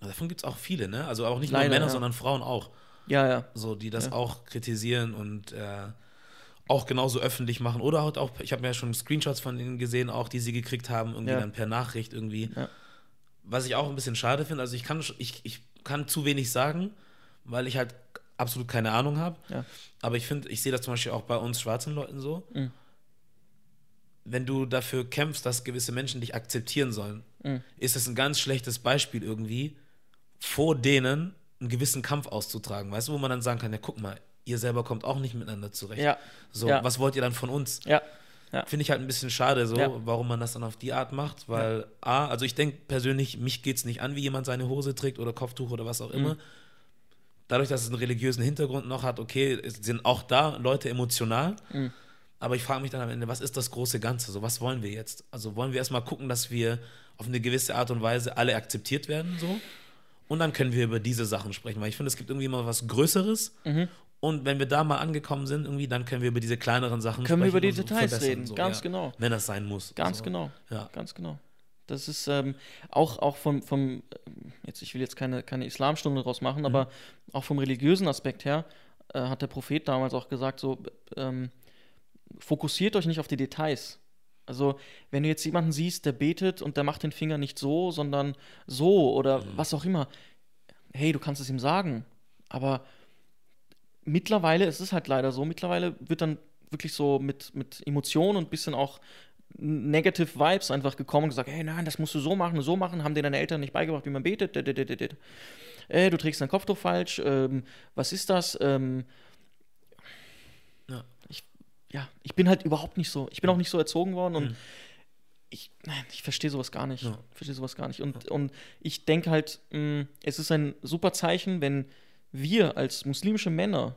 Davon gibt es auch viele, ne? Also auch nicht Leider, nur Männer, sondern Frauen auch. ja, ja. So, die das auch kritisieren und äh, auch genauso öffentlich machen. Oder halt auch, ich habe mir ja schon Screenshots von ihnen gesehen, auch die sie gekriegt haben, irgendwie Ja. dann per Nachricht irgendwie. Ja. Was ich auch ein bisschen schade finde, also ich kann, ich, ich kann zu wenig sagen, weil ich halt absolut keine Ahnung habe. Ja. Aber ich finde, ich sehe das zum Beispiel auch bei uns schwarzen Leuten so. Mhm. Wenn du dafür kämpfst, dass gewisse Menschen dich akzeptieren sollen, Mhm. ist es ein ganz schlechtes Beispiel irgendwie, vor denen einen gewissen Kampf auszutragen. Weißt du, wo man dann sagen kann, ja, guck mal, ihr selber kommt auch nicht miteinander zurecht. Ja. So, Ja. was wollt ihr dann von uns? Ja. Finde ich halt ein bisschen schade, so, Ja. warum man das dann auf die Art macht, weil A, also ich denke persönlich, mich geht es nicht an, wie jemand seine Hose trägt oder Kopftuch oder was auch Mhm. immer. Dadurch, dass es einen religiösen Hintergrund noch hat, okay, sind auch da Leute emotional. Mhm. Aber ich frage mich dann am Ende, was ist das große Ganze? So, was wollen wir jetzt? Also wollen wir erstmal gucken, dass wir auf eine gewisse Art und Weise alle akzeptiert werden, so? Und dann können wir über diese Sachen sprechen, weil ich finde, es gibt irgendwie mal was Größeres. Mhm. Und wenn wir da mal angekommen sind, irgendwie, dann können wir über diese kleineren Sachen Können wir über sprechen die Details reden, so, ganz ja. genau. Wenn das sein muss. Ganz so. genau. Ja. Ganz genau. Das ist ähm, auch, auch vom, vom, ähm, jetzt, ich will jetzt keine, keine Islamstunde draus machen, Mhm. aber auch vom religiösen Aspekt her äh, hat der Prophet damals auch gesagt, so, ähm, fokussiert euch nicht auf die Details. Also, wenn du jetzt jemanden siehst, der betet und der macht den Finger nicht so, sondern so oder Mhm. was auch immer, hey, du kannst es ihm sagen. Aber mittlerweile ist es halt leider so, mittlerweile wird dann wirklich so mit, mit Emotionen und ein bisschen auch Negative Vibes einfach gekommen und gesagt, hey, nein, das musst du so machen, so machen, haben dir deine Eltern nicht beigebracht, wie man betet. Äh, du trägst dein Kopftuch falsch, ähm, was ist das? Ähm, Ja. Ich, ja, ich bin halt überhaupt nicht so, ich bin auch nicht so erzogen worden und Mhm. ich, nein, ich verstehe sowas gar nicht. Ja. Verstehe sowas gar nicht. Und, und ich denke halt, mh, es ist ein super Zeichen, wenn wir als muslimische Männer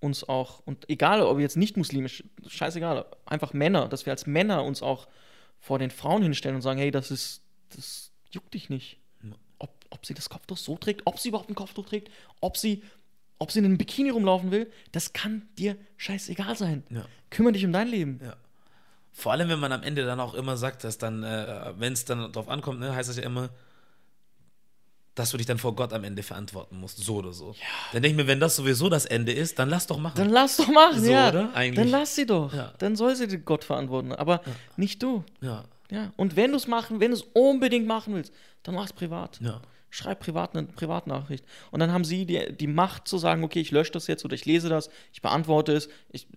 uns auch, und egal ob wir jetzt nicht muslimisch, scheißegal, einfach Männer, dass wir als Männer uns auch vor den Frauen hinstellen und sagen, hey, das ist, das juckt dich nicht. Ob, ob sie das Kopftuch so trägt, ob sie überhaupt ein Kopftuch trägt, ob sie, ob sie in einem Bikini rumlaufen will, das kann dir scheißegal sein. Ja. Kümmere dich um dein Leben. Ja. Vor allem, wenn man am Ende dann auch immer sagt, dass dann, äh, wenn es dann drauf ankommt, ne, heißt das ja immer, dass du dich dann vor Gott am Ende verantworten musst, so oder so. Dann denke ich mir, wenn das sowieso das Ende ist, dann lass doch machen. Dann lass doch machen, So, ja. oder? Eigentlich. Dann lass sie doch. Ja. Dann soll sie Gott verantworten, aber nicht du. ja, Ja. Und wenn du es machen, wenn du es unbedingt machen willst, dann mach's privat. ja. Schreib privat eine Privatnachricht. Und dann haben sie die, die Macht zu sagen, okay, ich lösche das jetzt oder ich lese das, ich beantworte es. Ich,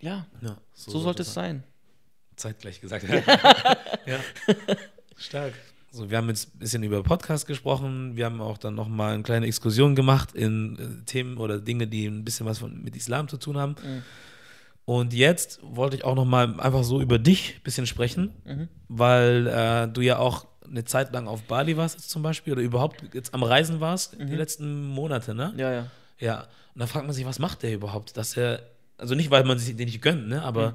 ja, Ja, so, sollte es sein. Zeitgleich gesagt. ja. (laughs) Stark. So, wir haben jetzt ein bisschen über Podcast gesprochen. Wir haben auch dann nochmal eine kleine Exkursion gemacht in äh, Themen oder Dinge, die ein bisschen was von, mit Islam zu tun haben. Mhm. Und jetzt wollte ich auch nochmal einfach so über dich ein bisschen sprechen, Mhm. weil äh, du ja auch eine Zeit lang auf Bali warst jetzt zum Beispiel oder überhaupt jetzt am Reisen warst, die letzten Monate, ne? Ja, ja. Ja, und dann fragt man sich, was macht der überhaupt? Dass er, also nicht, weil man sich den nicht gönnt, ne? aber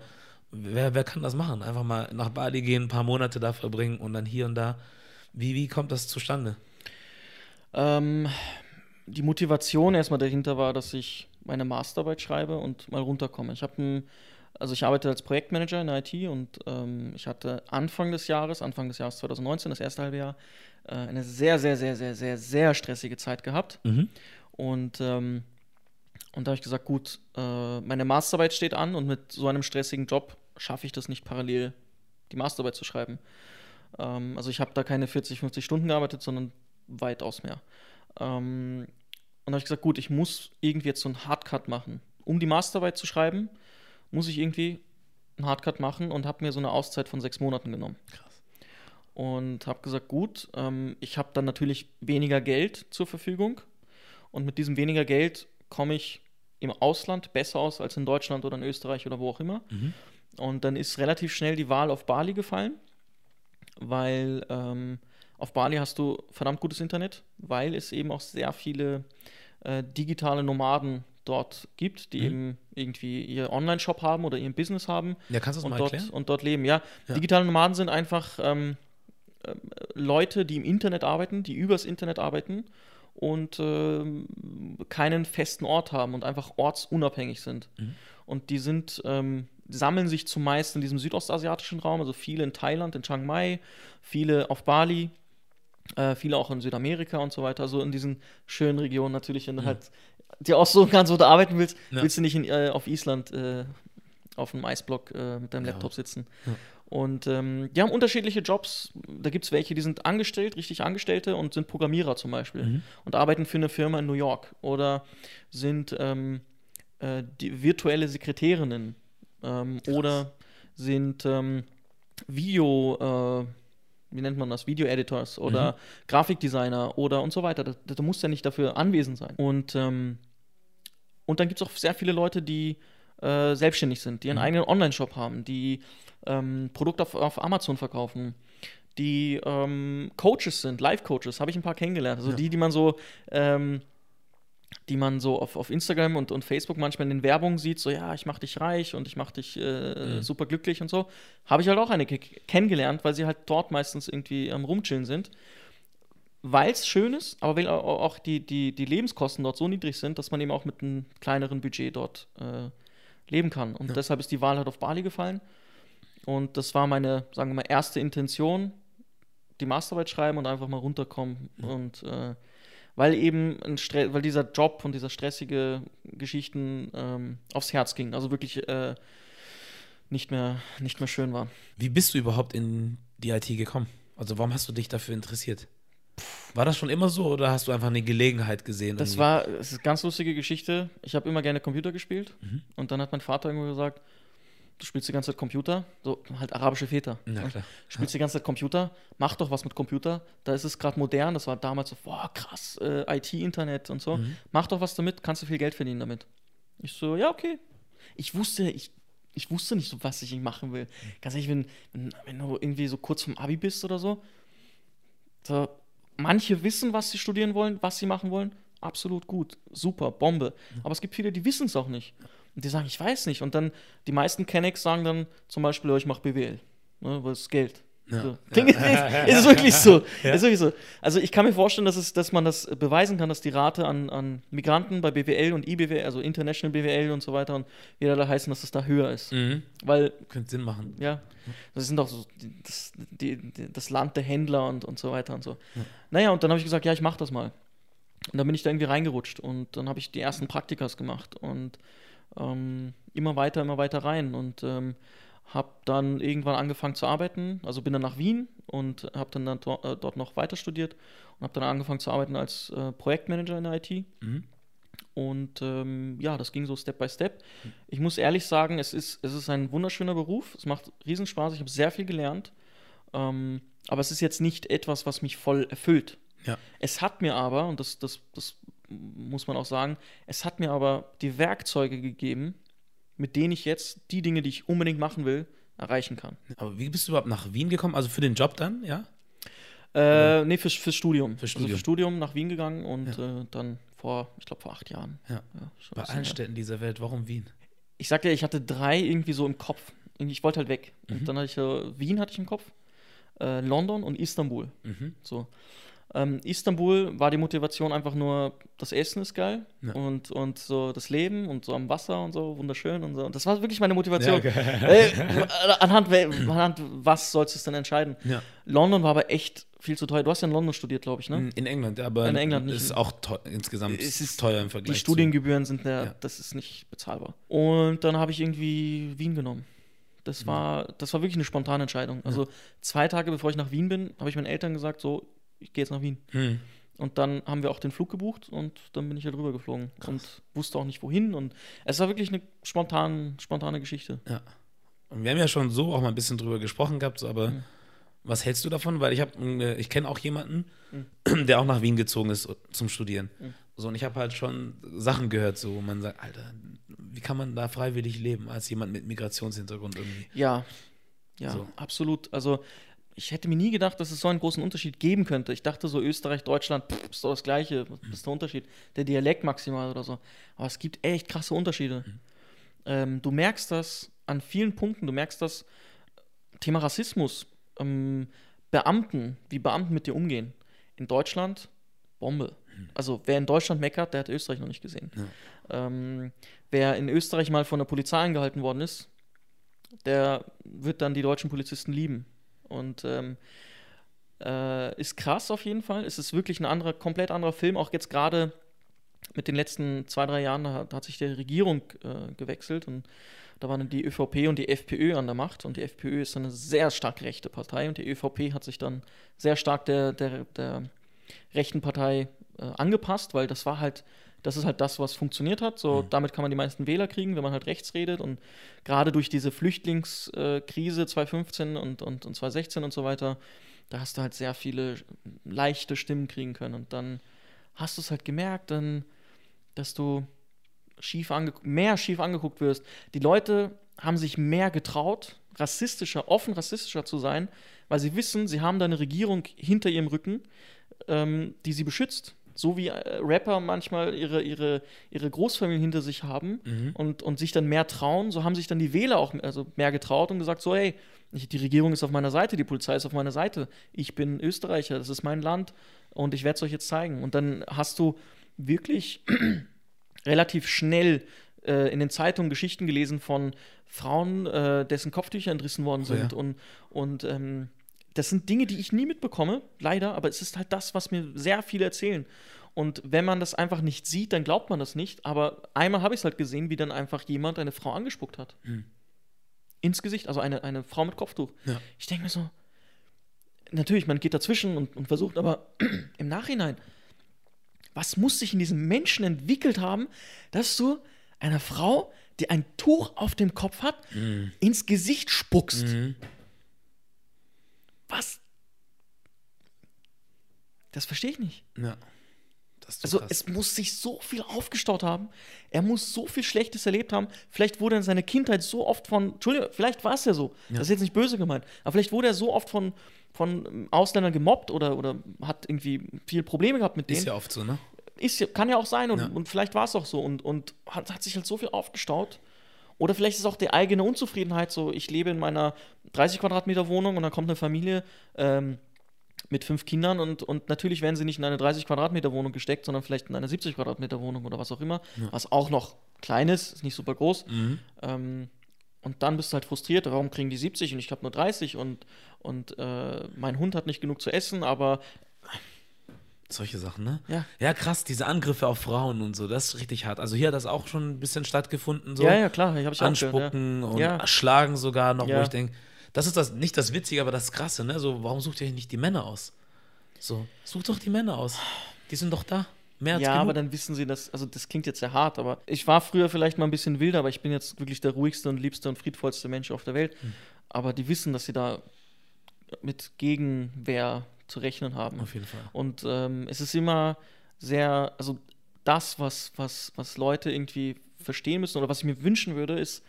Mhm. wer, wer kann das machen? Einfach mal nach Bali gehen, ein paar Monate da verbringen und dann hier und da. Wie, wie kommt das zustande? Ähm, die Motivation erstmal dahinter war, dass ich meine Masterarbeit schreibe und mal runterkomme. Ich habe ein, also ich arbeite als Projektmanager in der IT und ähm, ich hatte Anfang des Jahres, Anfang des Jahres 2019, das erste halbe Jahr, äh, eine sehr, sehr, sehr, sehr, sehr, sehr stressige Zeit gehabt. Mhm. Und, ähm, und da habe ich gesagt, gut, äh, meine Masterarbeit steht an und mit so einem stressigen Job schaffe ich das nicht parallel, die Masterarbeit zu schreiben. Ähm, also ich habe da keine 40, 50 Stunden gearbeitet, sondern weitaus mehr. Ähm, und da habe ich gesagt, gut, ich muss irgendwie jetzt so einen Hardcut machen. Um die Masterarbeit zu schreiben, muss ich irgendwie einen Hardcut machen und habe mir so eine Auszeit von sechs Monaten genommen. Krass. Und habe gesagt, gut, ähm, ich habe dann natürlich weniger Geld zur Verfügung. Und mit diesem weniger Geld komme ich im Ausland besser aus als in Deutschland oder in Österreich oder wo auch immer. Mhm. Und dann ist relativ schnell die Wahl auf Bali gefallen, weil ähm, auf Bali hast du verdammt gutes Internet, weil es eben auch sehr viele äh, digitale Nomaden dort gibt, die Mhm. eben irgendwie ihr Online-Shop haben oder ihren Business haben Ja, kannst du das und mal dort, erklären? und dort leben. Ja, Ja. digitale Nomaden sind einfach ähm, ähm, Leute, die im Internet arbeiten, die übers Internet arbeiten und ähm, keinen festen Ort haben und einfach ortsunabhängig sind. Mhm. Und die sind, ähm, sammeln sich zumeist in diesem südostasiatischen Raum, also viele in Thailand, in Chiang Mai, viele auf Bali, äh, viele auch in Südamerika und so weiter, also in diesen schönen Regionen natürlich, wenn du halt dir aussuchen kannst, wo du arbeiten willst, Ja. willst du nicht in, äh, auf Island äh, auf einem Eisblock äh, mit deinem Ja. Laptop sitzen. Ja. Und ähm, die haben unterschiedliche Jobs. Da gibt es welche, die sind angestellt, richtig Angestellte und sind Programmierer zum Beispiel Mhm. und arbeiten für eine Firma in New York oder sind ähm, äh, virtuelle Sekretärinnen ähm, oder sind ähm, Video, äh, wie nennt man das, Video-Editors oder Grafikdesigner oder und so weiter. Da, da musst ja nicht dafür anwesend sein. Und, ähm, und dann gibt es auch sehr viele Leute, die äh, selbstständig sind, die einen Mhm. eigenen Online-Shop haben, die ähm, Produkte auf, auf Amazon verkaufen, die ähm, Coaches sind, Live-Coaches, habe ich ein paar kennengelernt. Also Ja. die, die man so, ähm, die man so auf, auf Instagram und, und Facebook manchmal in den Werbungen sieht, so ja, ich mache dich reich und ich mache dich äh, Mhm. super glücklich und so, habe ich halt auch eine ke- kennengelernt, weil sie halt dort meistens irgendwie am Rumchillen sind. Weil es schön ist, aber weil au- auch die, die, die Lebenskosten dort so niedrig sind, dass man eben auch mit einem kleineren Budget dort äh, leben kann. Und Ja. deshalb ist die Wahl halt auf Bali gefallen. Und das war meine, sagen wir mal, erste Intention, die Masterarbeit schreiben und einfach mal runterkommen. Ja. Und äh, weil eben weil dieser Job und dieser stressige Geschichten ähm, aufs Herz ging. Also wirklich äh, nicht, mehr, nicht mehr schön war. Wie bist du überhaupt in die IT gekommen? Also warum hast du dich dafür interessiert? War das schon immer so oder hast du einfach eine Gelegenheit gesehen? Das irgendwie? war, es ist eine ganz lustige Geschichte. Ich habe immer gerne Computer gespielt Mhm. und dann hat mein Vater irgendwo gesagt, du spielst die ganze Zeit Computer, so halt arabische Väter. Na klar. Spielst die ganze Zeit Computer, mach doch was mit Computer. Da ist es gerade modern, das war damals so, boah, krass, äh, IT-Internet und so. Mhm. Mach doch was damit, kannst du viel Geld verdienen damit. Ich so, ja, okay. Ich wusste, ich, ich wusste nicht so, was ich machen will. Ganz ehrlich, wenn, wenn, wenn du irgendwie so kurz vom Abi bist oder so, so, manche wissen, was sie studieren wollen, was sie machen wollen, absolut gut, super, Bombe. Aber es gibt viele, die wissen es auch nicht. Und die sagen, ich weiß nicht. Und dann, die meisten Kennex sagen dann zum Beispiel, ich mache BWL, ne, weil es ist Geld. Ja. So. Ja. ist, (laughs) ist wirklich so. Ja. Ist wirklich so. Also ich kann mir vorstellen, dass, es, dass man das beweisen kann, dass die Rate an, an Migranten bei BWL und IBWL, also International BWL und so weiter und wie da heißen, dass es da höher ist. Mhm. Weil, Könnte Sinn machen. ja, das sind doch so das, die, die, das Land der Händler und, und so weiter und so. Ja. Naja, und dann habe ich gesagt, ja, ich mache das mal. Und dann bin ich da irgendwie reingerutscht und dann habe ich die ersten Praktikas gemacht und ähm, immer weiter, immer weiter rein und ähm, habe dann irgendwann angefangen zu arbeiten. Also bin dann nach Wien und habe dann, dann dort, äh, dort noch weiter studiert und habe dann angefangen zu arbeiten als äh, Projektmanager in der IT. Mhm. Und ähm, ja, das ging so Step by Step. Ich muss ehrlich sagen, es ist, es ist ein wunderschöner Beruf. Es macht Riesenspaß. Ich habe sehr viel gelernt. Ähm, aber es ist jetzt nicht etwas, was mich voll erfüllt. Ja. Es hat mir aber, und das, das, das muss man auch sagen, es hat mir aber die Werkzeuge gegeben, mit denen ich jetzt die Dinge, die ich unbedingt machen will, erreichen kann. Aber wie bist du überhaupt nach Wien gekommen? Also für den Job dann, ja? Äh, nee, fürs, fürs Studium. Fürs Also Studium. fürs Studium nach Wien gegangen und äh, dann vor, ich glaube, vor acht Jahren. Ja. schon Bei allen. Städten dieser Welt, warum Wien? Ich sagte ja, ich hatte drei irgendwie so im Kopf. Ich wollte halt weg. Mhm. Und dann hatte ich äh, Wien hatte ich im Kopf, äh, London und Istanbul. Mhm. So. Ähm, Istanbul war die Motivation einfach nur, das Essen ist geil Ja. und, und so das Leben und so am Wasser und so, wunderschön und so. Und das war wirklich meine Motivation. Ja, (laughs) äh, anhand, anhand was sollst du es denn entscheiden? Ja. London war aber echt viel zu teuer. Du hast ja in London studiert, glaube ich, ne? In England, aber In England nicht. ist auch teuer, insgesamt Es ist- teuer im Vergleich. Die Studiengebühren sind Ja. das ist nicht bezahlbar. Und dann habe ich irgendwie Wien genommen. Das war, das war wirklich eine spontane Entscheidung. Also zwei Tage bevor ich nach Wien bin, habe ich meinen Eltern gesagt, so, ich gehe jetzt nach Wien. Hm. Und dann haben wir auch den Flug gebucht und dann bin ich halt rüber geflogen und wusste auch nicht wohin. Und es war wirklich eine spontan, spontane Geschichte. Ja. Und wir haben ja schon so auch mal ein bisschen drüber gesprochen gehabt, so, aber Mhm. was hältst du davon? Weil ich habe, äh, ich kenne auch jemanden, Mhm. (clears throat) der auch nach Wien gezogen ist zum Studieren. Mhm. So, und ich habe halt schon Sachen gehört, so, wo man sagt, Alter, wie kann man da freiwillig leben als jemand mit Migrationshintergrund irgendwie? Ja, ja, So. absolut. Also ich hätte mir nie gedacht, dass es so einen großen Unterschied geben könnte. Ich dachte so, Österreich, Deutschland, pff, ist doch das Gleiche. Was ist der Unterschied? Der Dialekt maximal oder so. Aber es gibt echt krasse Unterschiede. Ähm, du merkst das an vielen Punkten. Du merkst das Thema Rassismus, ähm, Beamten, wie Beamten mit dir umgehen. In Deutschland, Bombe. Also wer in Deutschland meckert, der hat Österreich noch nicht gesehen. Ähm, wer in Österreich mal von der Polizei angehalten worden ist, der wird dann die deutschen Polizisten lieben. Und ähm, äh, ist krass auf jeden Fall. Es ist wirklich ein anderer, komplett anderer Film. Auch jetzt gerade mit den letzten zwei, drei Jahren, hat- hat sich die Regierung äh, gewechselt und da waren die ÖVP und die FPÖ an der Macht. Und die FPÖ ist eine sehr stark rechte Partei und die ÖVP hat sich dann sehr stark der, der, der rechten Partei äh, angepasst, weil das war halt, das ist halt das, was funktioniert hat. So, damit kann man die meisten Wähler kriegen, wenn man halt rechts redet. Und gerade durch diese Flüchtlingskrise 2015 und, und, und 2016 und so weiter, da hast du halt sehr viele leichte Stimmen kriegen können. Und dann hast du es halt gemerkt, dann, dass du schief mehr schief angeguckt wirst. Die Leute haben sich mehr getraut, rassistischer, offen rassistischer zu sein, weil sie wissen, sie haben da eine Regierung hinter ihrem Rücken, ähm, die sie beschützt. So wie äh, Rapper manchmal ihre, ihre, ihre Großfamilien hinter sich haben und, und sich dann mehr trauen, so haben sich dann die Wähler auch also mehr getraut und gesagt, so hey, ich, die Regierung ist auf meiner Seite, die Polizei ist auf meiner Seite, ich bin Österreicher, das ist mein Land und ich werde es euch jetzt zeigen. Und dann hast du wirklich (clears throat) relativ schnell äh, in den Zeitungen Geschichten gelesen von Frauen, äh, dessen Kopftücher entrissen worden Oh ja. sind. Und, und ähm, das sind Dinge, die ich nie mitbekomme, leider, aber es ist halt das, was mir sehr viele erzählen. Und wenn man das einfach nicht sieht, dann glaubt man das nicht. Aber einmal habe ich es halt gesehen, wie dann einfach jemand eine Frau angespuckt hat. Ins Gesicht, also eine, eine Frau mit Kopftuch. Ja. Ich denke mir so, natürlich, man geht dazwischen und, und versucht, aber (clears throat) im Nachhinein, was muss sich in diesem Menschen entwickelt haben, dass du einer Frau, die ein Tuch auf dem Kopf hat, ins Gesicht spuckst? Mhm. Was? Das verstehe ich nicht. Ja. Also krass. es muss sich so viel aufgestaut haben. Er muss so viel Schlechtes erlebt haben. Vielleicht wurde er in seiner Kindheit so oft von, Entschuldigung, vielleicht war es ja so. Das ist jetzt nicht böse gemeint. Aber vielleicht wurde er so oft von, von Ausländern gemobbt oder, oder hat irgendwie viele Probleme gehabt mit denen. ist ja oft so, ne? Ist ja, kann ja auch sein und, Ja. und vielleicht war es auch so und, und hat, hat sich halt so viel aufgestaut. Oder vielleicht ist es auch die eigene Unzufriedenheit so, ich lebe in meiner 30 Quadratmeter Wohnung und dann kommt eine Familie ähm, mit fünf Kindern und, und natürlich werden sie nicht in eine 30 Quadratmeter Wohnung gesteckt, sondern vielleicht in eine 70 Quadratmeter Wohnung oder was auch immer, was auch noch klein ist, ist nicht super groß. Ähm, und dann bist du halt frustriert, warum kriegen die 70 und ich habe nur 30 und, und äh, mein Hund hat nicht genug zu essen, aber Solche Sachen, ne? Ja. Ja, krass, diese Angriffe auf Frauen und so, das ist richtig hart. Also hier hat das auch schon ein bisschen stattgefunden, so. ja, ja, klar, ich habe ich auch gehört, ja. Anspucken und Ja. Schlagen sogar noch, wo Ja. ich denke, das ist das, nicht das Witzige, aber das Krasse, ne? So, warum sucht ihr nicht die Männer aus? So, sucht doch die Männer aus. Die sind doch da. Mehr als Ja, genug. aber dann wissen sie das, also das klingt jetzt sehr hart, aber ich war früher vielleicht mal ein bisschen wilder, aber ich bin jetzt wirklich der ruhigste und liebste und friedvollste Mensch auf der Welt. Hm. Aber die wissen, dass sie da mit Gegenwehr zu rechnen haben. Auf jeden Fall. Und ähm, es ist immer sehr, also das, was, was, was Leute irgendwie verstehen müssen oder was ich mir wünschen würde, ist,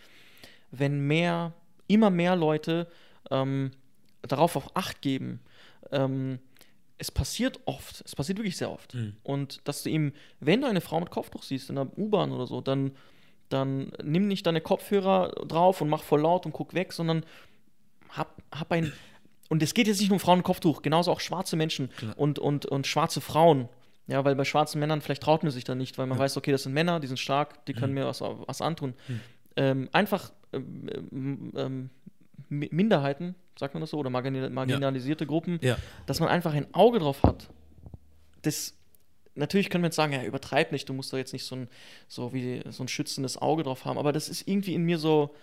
wenn mehr, immer mehr Leute ähm, darauf auch Acht geben. Ähm, es passiert oft, es passiert wirklich sehr oft. Mhm. Und dass du eben, wenn du eine Frau mit Kopftuch siehst in der U-Bahn oder so, dann, dann nimm nicht deine Kopfhörer drauf und mach voll laut und guck weg, sondern hab, hab ein. Und es geht jetzt nicht nur um Frauen Kopftuch, genauso auch schwarze Menschen Klar. und, und, und schwarze Frauen. Ja, weil bei schwarzen Männern vielleicht traut man sich da nicht, weil man weiß, okay, das sind Männer, die sind stark, die können mir was, was antun. Ähm, einfach ähm, ähm, ähm, Mi- Minderheiten, sagt man das so, oder marginalisierte Gruppen, Ja. dass man einfach ein Auge drauf hat. Das, natürlich können wir jetzt sagen, ja, übertreib nicht, du musst da jetzt nicht so ein, so wie so ein schützendes Auge drauf haben, aber das ist irgendwie in mir so,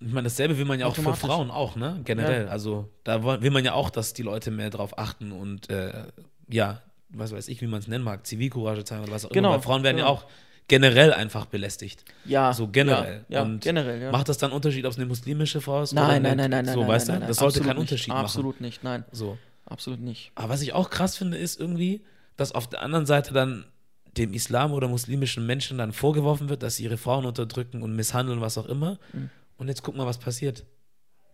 Ich meine, dasselbe will man ja auch für. Frauen auch, ne? Generell. Also da will man ja auch, dass die Leute mehr drauf achten und äh, ja, was weiß ich, wie man es nennen mag, Zivilcourage zeigen oder was auch Genau, immer. Weil Frauen werden ja genau. auch generell einfach belästigt. ja. So generell. Ja, ja und generell, ja. Macht das dann Unterschied, ob es eine muslimische Frau ist? nein, oder nein, nein, nein, nein, So, nein, weißt nein, du? nein, Das sollte absolut keinen nicht, Unterschied machen. Absolut nicht, nein, So. absolut nicht. Aber was ich auch krass finde, ist irgendwie, dass auf der anderen Seite dann dem Islam oder muslimischen Menschen dann vorgeworfen wird, dass sie ihre Frauen unterdrücken und misshandeln, was auch immer. Mhm. Und jetzt guck mal, was passiert.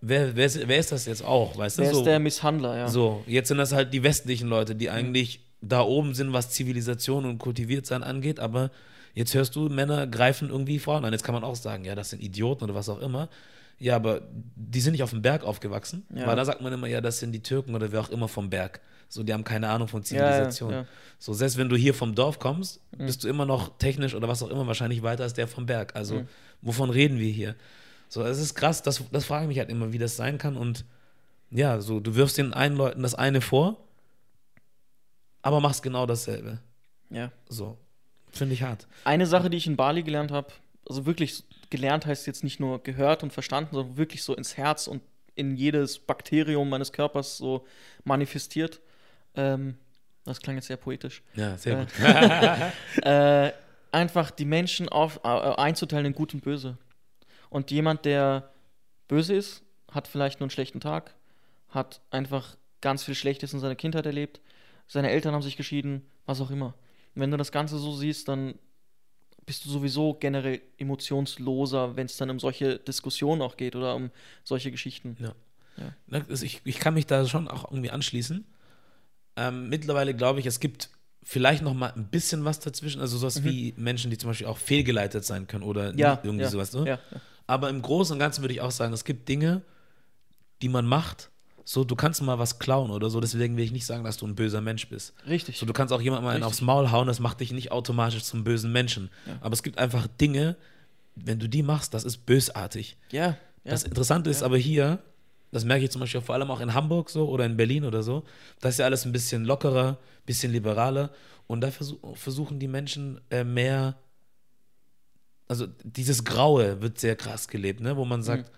Wer, wer, ist, wer ist das jetzt auch? Weißt Wer du? So, ist der Misshandler, ja? so, jetzt sind das halt die westlichen Leute, die eigentlich da oben sind, was Zivilisation und Kultiviertsein angeht, aber jetzt hörst du, Männer greifen irgendwie Frauen an. Jetzt kann man auch sagen, ja, das sind Idioten oder was auch immer. Ja, aber die sind nicht auf dem Berg aufgewachsen, Ja. weil da sagt man immer, ja, das sind die Türken oder wer auch immer vom Berg. So, die haben keine Ahnung von Ja, ja, Zivilisation. ja. So, selbst wenn du hier vom Dorf kommst, Mhm. bist du immer noch technisch oder was auch immer wahrscheinlich weiter als der vom Berg. Also, Mhm. wovon reden wir hier? So, es ist krass, das, das frage ich mich halt immer, wie das sein kann und ja, so, du wirfst den einen Leuten das eine vor, aber machst genau dasselbe. ja. So, finde ich hart. Eine Sache, die ich in Bali gelernt habe, also wirklich gelernt heißt jetzt nicht nur gehört und verstanden, sondern wirklich so ins Herz und in jedes Bakterium meines Körpers so manifestiert. Ähm, das klang jetzt sehr poetisch. Ja, sehr Äh, gut. (laughs) (laughs) äh, einfach die Menschen auf, äh, einzuteilen in gut und böse. Und jemand, der böse ist, hat vielleicht nur einen schlechten Tag, hat einfach ganz viel Schlechtes in seiner Kindheit erlebt, seine Eltern haben sich geschieden, was auch immer. Und wenn du das Ganze so siehst, dann bist du sowieso generell emotionsloser, wenn es dann um solche Diskussionen auch geht oder um solche Geschichten. Ja. Ja. Ist- Ich, ich kann mich da schon auch irgendwie anschließen. Ähm, mittlerweile glaube ich, es gibt vielleicht noch mal ein bisschen was dazwischen, also sowas wie Menschen, die zum Beispiel auch fehlgeleitet sein können oder Mhm. Ja, irgendwie ja, sowas. Ne? ja, ja. Aber im Großen und Ganzen würde ich auch sagen, es gibt Dinge, die man macht. So, du kannst mal was klauen oder so, deswegen will ich nicht sagen, dass du ein böser Mensch bist. Richtig. So, du kannst auch jemandem einen Richtig. aufs Maul hauen, das macht dich nicht automatisch zum bösen Menschen. Ja. Aber es gibt einfach Dinge, wenn du die machst, das ist bösartig. ja, ja. Das Interessante ist aber hier, das merke ich zum Beispiel vor allem auch in Hamburg so oder in Berlin oder so, da ist ja alles ein bisschen lockerer, bisschen liberaler und da versuch, versuchen die Menschen äh, mehr, also dieses Graue wird sehr krass gelebt, ne? wo man sagt,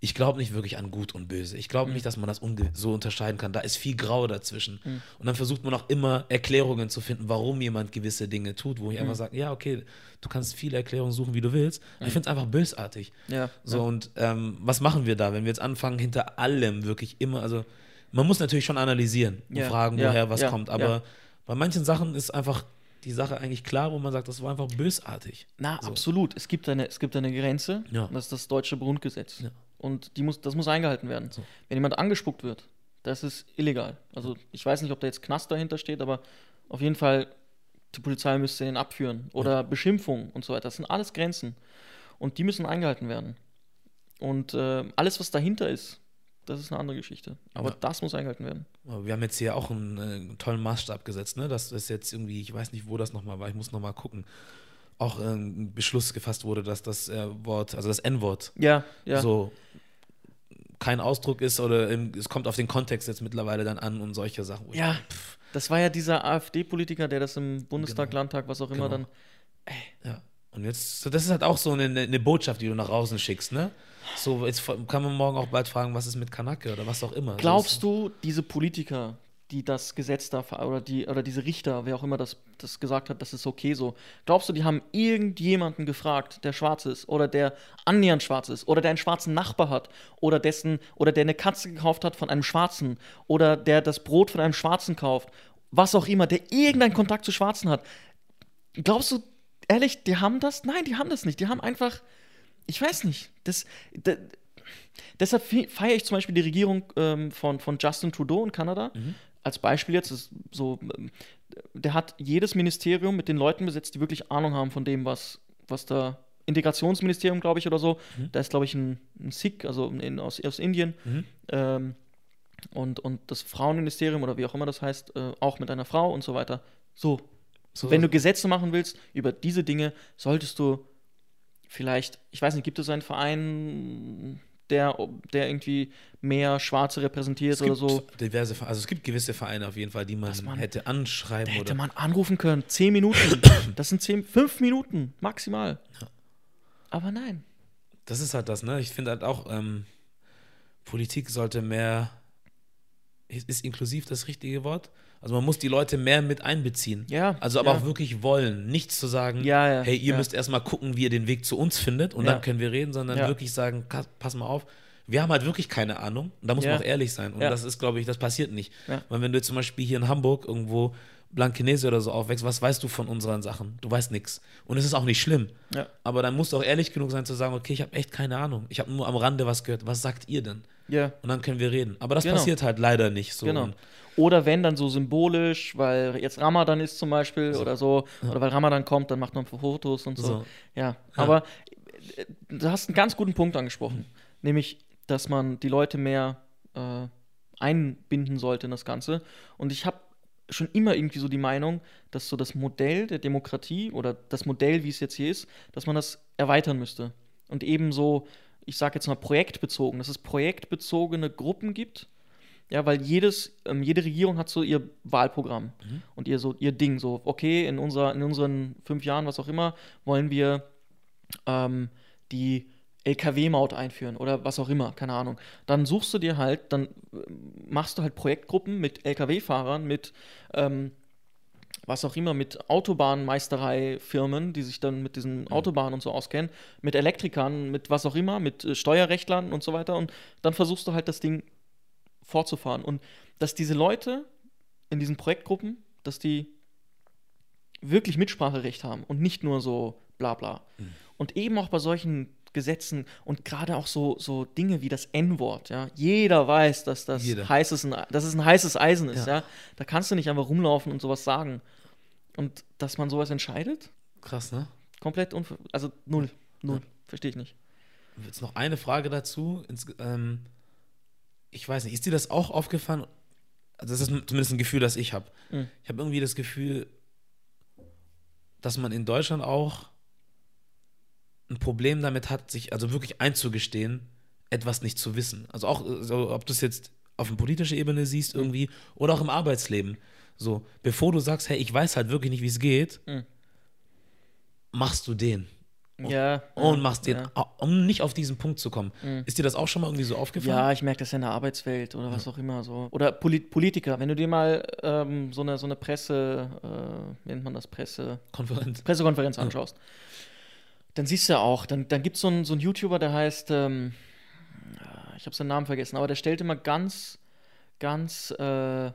ich glaube nicht wirklich an Gut und Böse. Ich glaube nicht, dass man das so unterscheiden kann. Da ist viel Grau dazwischen. Und dann versucht man auch immer Erklärungen zu finden, warum jemand gewisse Dinge tut, wo ich einfach sage, ja, okay, du kannst viele Erklärungen suchen, wie du willst. Ich finde es einfach bösartig. ja. So, und ähm, was machen wir da, wenn wir jetzt anfangen, hinter allem wirklich immer, also man muss natürlich schon analysieren und Ja, fragen, ja, woher was ja, kommt, aber ja. bei manchen Sachen ist einfach die Sache eigentlich klar, wo man sagt, das war einfach bösartig. Na, So. absolut. Es gibt eine, es gibt eine Grenze. Ja. Das ist das deutsche Grundgesetz. Ja. Und die muss, das muss eingehalten werden. So. Wenn jemand angespuckt wird, das ist illegal. Also ich weiß nicht, ob da jetzt Knast dahinter steht, aber auf jeden Fall, die Polizei müsste ihn abführen. Oder Beschimpfung und so weiter. Das sind alles Grenzen. Und die müssen eingehalten werden. Und äh, alles, was dahinter ist, das ist eine andere Geschichte. Aber Ja. das muss eingehalten werden. Wir haben jetzt hier auch einen, äh, tollen Maßstab gesetzt, ne? Das ist jetzt irgendwie, ich weiß nicht, wo das nochmal war, ich muss nochmal gucken. Auch äh, ein Beschluss gefasst wurde, dass das äh, Wort, also das N-Wort, Ja, ja. so kein Ausdruck ist oder ähm, es kommt auf den Kontext jetzt mittlerweile dann an und solche Sachen. ich Ja, das war ja dieser AfD-Politiker, der das im Bundestag, Genau. Landtag, was auch immer Genau. dann. ja. Und jetzt, das ist halt auch so eine, eine Botschaft, die du nach außen schickst, ne? So, jetzt kann man morgen auch bald fragen, was ist mit Kanake oder was auch immer. Glaubst du, diese Politiker, die das Gesetz da oder die oder diese Richter, wer auch immer das, das gesagt hat, das ist okay so. Glaubst du, die haben irgendjemanden gefragt, der schwarz ist oder der annähernd schwarz ist oder der einen schwarzen Nachbar hat oder dessen oder der eine Katze gekauft hat von einem Schwarzen oder der das Brot von einem Schwarzen kauft, was auch immer, der irgendeinen Kontakt zu Schwarzen hat. Glaubst du, ehrlich, die haben das? Nein, die haben das nicht. Die haben einfach, ich weiß nicht, das, das deshalb feiere ich zum Beispiel die Regierung ähm, von, von Justin Trudeau in Kanada. Mhm. Als Beispiel jetzt, ist so, ähm, der hat jedes Ministerium mit den Leuten besetzt, die wirklich Ahnung haben von dem, was, was da Integrationsministerium, glaube ich, oder so. Mhm. Da ist, glaube ich, ein, ein Sikh, also in, aus, aus Indien. Mhm. Ähm, und, und das Frauenministerium oder wie auch immer das heißt, äh, auch mit einer Frau und so weiter. So. so Wenn du Gesetze machen willst über diese Dinge, solltest du vielleicht, ich weiß nicht, gibt es einen Verein, der, der irgendwie mehr Schwarze repräsentiert oder so. Diverse, also es gibt gewisse Vereine auf jeden Fall, die man, man hätte anschreiben hätte oder. man anrufen können. Zehn Minuten. (coughs) das sind zehn, fünf Minuten maximal. Ja. Aber nein. Das ist halt das, ne? Ich finde halt auch, ähm, Politik sollte mehr. Ist inklusiv das richtige Wort? Also man muss die Leute mehr mit einbeziehen. Ja. Also aber ja. auch wirklich wollen. Nichts zu sagen, ja, ja, hey, ihr müsst erstmal gucken, wie ihr den Weg zu uns findet und dann können wir reden, sondern wirklich sagen, pass mal auf, wir haben halt wirklich keine Ahnung. Und da muss man auch ehrlich sein. Und das ist, glaube ich, das passiert nicht. Weil wenn du zum Beispiel hier in Hamburg irgendwo Blankenese oder so aufwächst, was weißt du von unseren Sachen? Du weißt nichts. Und es ist auch nicht schlimm. Ja. Aber dann musst du auch ehrlich genug sein zu sagen, okay, ich habe echt keine Ahnung. Ich habe nur am Rande was gehört. Was sagt ihr denn? Ja. Und dann können wir reden. Aber das genau. passiert halt leider nicht so. Genau. Oder wenn dann so symbolisch, weil jetzt Ramadan ist zum Beispiel so. oder so, ja. oder weil Ramadan kommt, dann macht man Fotos und so. so. Ja. ja. aber äh, du hast einen ganz guten Punkt angesprochen, mhm. nämlich, dass man die Leute mehr äh, einbinden sollte in das Ganze. Und ich habe schon immer irgendwie so die Meinung, dass so das Modell der Demokratie oder das Modell, wie es jetzt hier ist, dass man das erweitern müsste. Und eben so, ich sage jetzt mal projektbezogen, dass es projektbezogene Gruppen gibt, ja, weil jedes, ähm, jede Regierung hat so ihr Wahlprogramm mhm. und ihr so ihr Ding. So, okay, in, unserer, in unseren fünf Jahren, was auch immer, wollen wir ähm, die LKW-Maut einführen oder was auch immer, keine Ahnung. Dann suchst du dir halt, dann äh, machst du halt Projektgruppen mit LKW-Fahrern, mit ähm, was auch immer, mit Autobahnmeisterei-Firmen, die sich dann mit diesen mhm. Autobahnen und so auskennen, mit Elektrikern, mit was auch immer, mit äh, Steuerrechtlern und so weiter. Und dann versuchst du halt das Ding fortzufahren. Und dass diese Leute in diesen Projektgruppen, dass die wirklich Mitspracherecht haben und nicht nur so bla bla. Mhm. Und eben auch bei solchen Gesetzen und gerade auch so, so Dinge wie das N-Wort, ja. Jeder weiß, dass das heißes, dass es ein heißes Eisen ist, ja. ja. Da kannst du nicht einfach rumlaufen und sowas sagen. Und dass man sowas entscheidet? Krass, ne? Komplett unver also null. Null. Ja. Verstehe ich nicht. Jetzt noch eine Frage dazu. Ins, ähm, ich weiß nicht, ist dir das auch aufgefallen? Also das ist zumindest ein Gefühl, das ich habe. Mhm. Ich habe irgendwie das Gefühl, dass man in Deutschland auch ein Problem damit hat, sich also wirklich einzugestehen, etwas nicht zu wissen. Also auch, also ob du es jetzt auf einer politischen Ebene siehst irgendwie oder auch im Arbeitsleben. So, bevor du sagst, hey, ich weiß halt wirklich nicht, wie es geht, mhm. machst du den. Ja. Und machst den, ja. um nicht auf diesen Punkt zu kommen. Mhm. Ist dir das auch schon mal irgendwie so aufgefallen? Ja, ich merke das in der Arbeitswelt oder was ja. auch immer so. Oder Polit Politiker, wenn du dir mal ähm, so, eine, so eine Presse, äh, nennt man das Presse? Konferenz. Pressekonferenz anschaust. Ja. Dann siehst du ja auch, dann, dann gibt so es so einen YouTuber, der heißt, ähm, ich habe seinen Namen vergessen, aber der stellt immer ganz, ganz äh,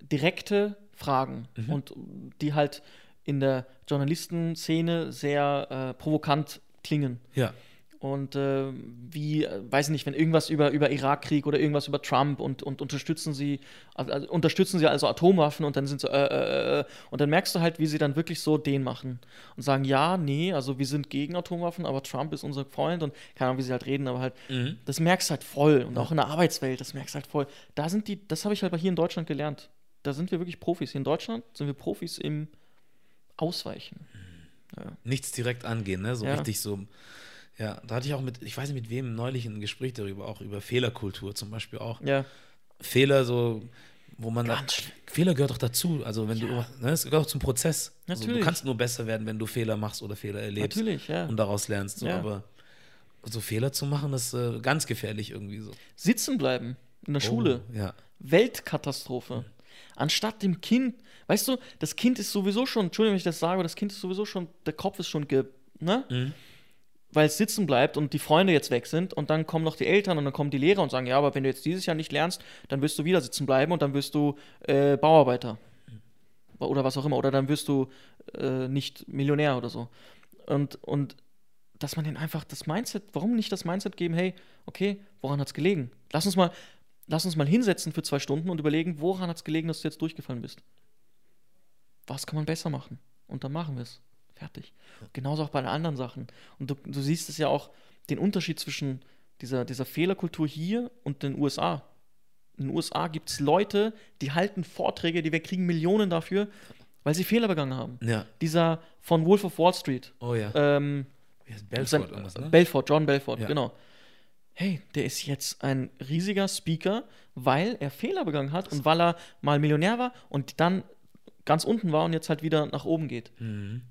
direkte Fragen mhm. und die halt in der Journalistenszene sehr äh, provokant klingen. Ja. Und äh, wie, äh, weiß ich nicht, wenn irgendwas über, über Irakkrieg oder irgendwas über Trump und, und unterstützen sie, also, unterstützen sie also Atomwaffen und dann sind so, äh, äh, äh, und dann merkst du halt, wie sie dann wirklich so den machen und sagen, ja, nee, also wir sind gegen Atomwaffen, aber Trump ist unser Freund und keine Ahnung, wie sie halt reden, aber halt, mhm. das merkst du halt voll und auch in der Arbeitswelt, das merkst du halt voll. Da sind die, das habe ich halt hier in Deutschland gelernt. Da sind wir wirklich Profis. Hier in Deutschland sind wir Profis im Ausweichen. Ja. Nichts direkt angehen, ne? So ja. richtig so. Ja, da hatte ich auch mit, ich weiß nicht mit wem neulich ein Gespräch darüber, auch über Fehlerkultur zum Beispiel auch. Ja. Fehler so, wo man Ganz sagt. Fehler gehört doch dazu. Also wenn du, ne, es gehört auch zum Prozess. Also, du Natürlich. kannst nur besser werden, wenn du Fehler machst oder Fehler erlebst Natürlich, ja. und daraus lernst. So. Ja. Aber so Fehler zu machen, ist äh, ganz gefährlich irgendwie so. Sitzen bleiben in der Schule. Oh, ja. Weltkatastrophe. Anstatt dem Kind, weißt du, das Kind ist sowieso schon, Entschuldigung, wenn ich das sage, das Kind ist sowieso schon, der Kopf ist schon, ge, ne? Mhm. Weil es sitzen bleibt und die Freunde jetzt weg sind und dann kommen noch die Eltern und dann kommen die Lehrer und sagen, ja, aber wenn du jetzt dieses Jahr nicht lernst, dann wirst du wieder sitzen bleiben und dann wirst du äh, Bauarbeiter. Oder was auch immer. Oder dann wirst du äh, nicht Millionär oder so. Und, und dass man den einfach das Mindset, warum nicht das Mindset geben, hey, okay, woran hat es gelegen? Lass uns mal, lass uns mal hinsetzen für zwei Stunden und überlegen, woran hat es gelegen, dass du jetzt durchgefallen bist. Was kann man besser machen? Und dann machen wir es. Fertig. Genauso auch bei den anderen Sachen. Und du, du siehst es ja auch, den Unterschied zwischen dieser, dieser Fehlerkultur hier und den USA. In den USA gibt es Leute, die halten Vorträge, die wir kriegen Millionen dafür, weil sie Fehler begangen haben. Ja. Dieser von Wolf of Wall Street, Oh ja. ähm, Belfort sein, ne? Belfort, John Belfort, Ja. genau. Hey, der ist jetzt ein riesiger Speaker, weil er Fehler begangen hat und weil er mal Millionär war und dann ganz unten war und jetzt halt wieder nach oben geht. Mhm.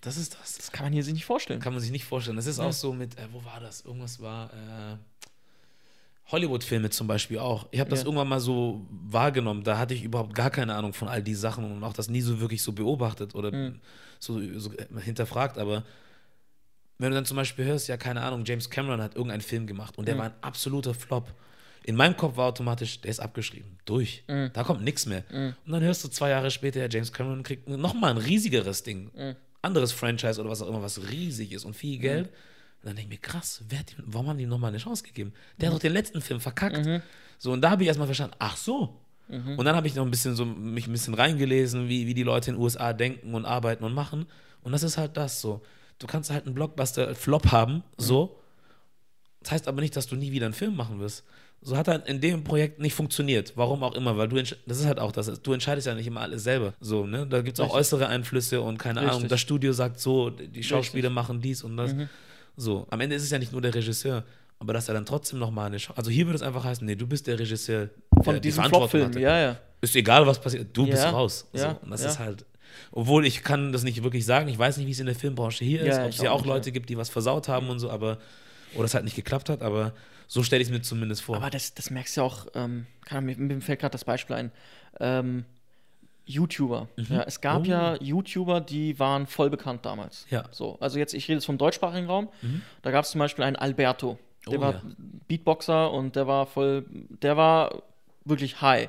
Das ist das. Das kann man hier sich nicht vorstellen. Kann man sich nicht vorstellen. Das ist Ja. auch so mit, äh, wo war das? Irgendwas war, äh, Hollywood-Filme zum Beispiel auch. Ich habe das Ja. irgendwann mal so wahrgenommen. Da hatte ich überhaupt gar keine Ahnung von all die Sachen und auch das nie so wirklich so beobachtet oder Mhm. so, so äh, hinterfragt. Aber wenn du dann zum Beispiel hörst, ja, keine Ahnung, James Cameron hat irgendeinen Film gemacht und der Mhm. war ein absoluter Flop. In meinem Kopf war automatisch, der ist abgeschrieben. Durch. Mhm. Da kommt nichts mehr. Mhm. Und dann hörst du zwei Jahre später, ja, James Cameron kriegt nochmal ein riesigeres Ding. Mhm. Anderes Franchise oder was auch immer, was riesig ist und viel Geld. Und dann denke ich mir, krass, wer hat ihm, warum haben die nochmal eine Chance gegeben? Der hat doch den letzten Film verkackt. Mhm. So, und da habe ich erstmal verstanden, ach so. Und dann habe ich noch ein bisschen so mich ein bisschen reingelesen, wie, wie die Leute in den USA denken und arbeiten und machen. Und das ist halt das so. Du kannst halt einen Blockbuster-Flop haben, so. Das heißt aber nicht, dass du nie wieder einen Film machen wirst. So hat halt in dem Projekt nicht funktioniert. Warum auch immer, weil du, das ist halt auch das, du entscheidest ja nicht immer alles selber. So, ne? Da gibt es auch äußere Einflüsse und keine Ahnung, Richtig. das Studio sagt so, die Schauspieler Richtig. machen dies und das. Mhm. So, am Ende ist es ja nicht nur der Regisseur, aber dass er dann trotzdem nochmal eine Chance. Also hier würde es einfach heißen, nee, du bist der Regisseur, der Von die diesem Verantwortung Flop-Film, ja, ja. Ist egal, was passiert, du bist Ja, raus. So, und das ist halt. Obwohl ich kann das nicht wirklich sagen, ich weiß nicht, wie es in der Filmbranche hier ist, Ja, ob es ja auch Leute ja. gibt, die was versaut haben und so, aber oder es halt nicht geklappt hat, aber so stelle ich es mir zumindest vor. Aber das, das merkst du ja auch, ähm, Ahnung, mir, mir fällt gerade das Beispiel ein. Ähm, YouTuber. Ja, es gab Oh. ja YouTuber, die waren voll bekannt damals. Ja. So, also jetzt, ich rede jetzt vom deutschsprachigen Raum. Mhm. Da gab es zum Beispiel einen Alberto. Der Oh, war ja. Beatboxer und der war voll, der war wirklich high.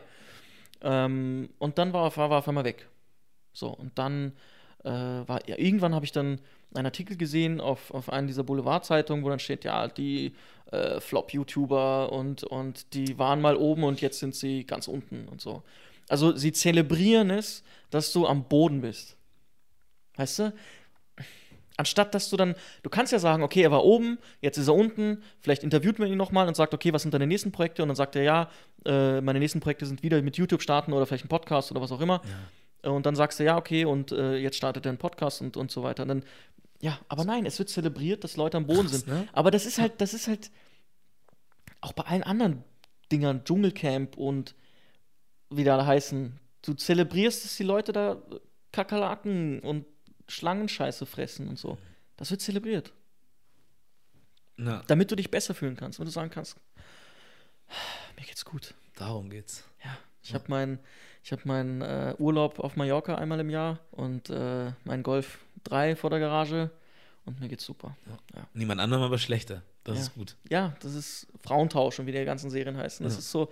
Ähm, und dann war, war, war auf einmal weg. So, und dann äh, war, ja, irgendwann habe ich dann einen Artikel gesehen auf, auf einer dieser Boulevardzeitungen, wo dann steht, ja, die äh, Flop-YouTuber und, und die waren mal oben und jetzt sind sie ganz unten und so. Also sie zelebrieren es, dass du am Boden bist. Weißt du? Anstatt dass du dann, du kannst ja sagen, okay, er war oben, jetzt ist er unten, vielleicht interviewt man ihn nochmal und sagt, okay, was sind deine nächsten Projekte? Und dann sagt er, ja, äh, meine nächsten Projekte sind wieder mit YouTube starten oder vielleicht ein Podcast oder was auch immer. Und dann sagst du, ja, okay, und äh, jetzt startet er einen Podcast und, und so weiter. Und dann, ja, aber nein, es wird zelebriert, dass Leute am Boden Krass, sind. ne? Aber das ist halt, das ist halt auch bei allen anderen Dingern, Dschungelcamp und wie da heißen, du zelebrierst, dass die Leute da Kakerlaken und Schlangenscheiße fressen und so. Das wird zelebriert. Ja, Damit du dich besser fühlen kannst und du sagen kannst, mir geht's gut. darum geht's. Ja, ich habe meinen ich hab meinen äh, Urlaub auf Mallorca einmal im Jahr und äh, meinen Golf 3 vor der Garage und mir geht's super. Niemand anderem aber schlechter. Das Ja. ist gut. Ja, das ist Frauentausch und wie die ganzen Serien heißen. Das Ja. ist so,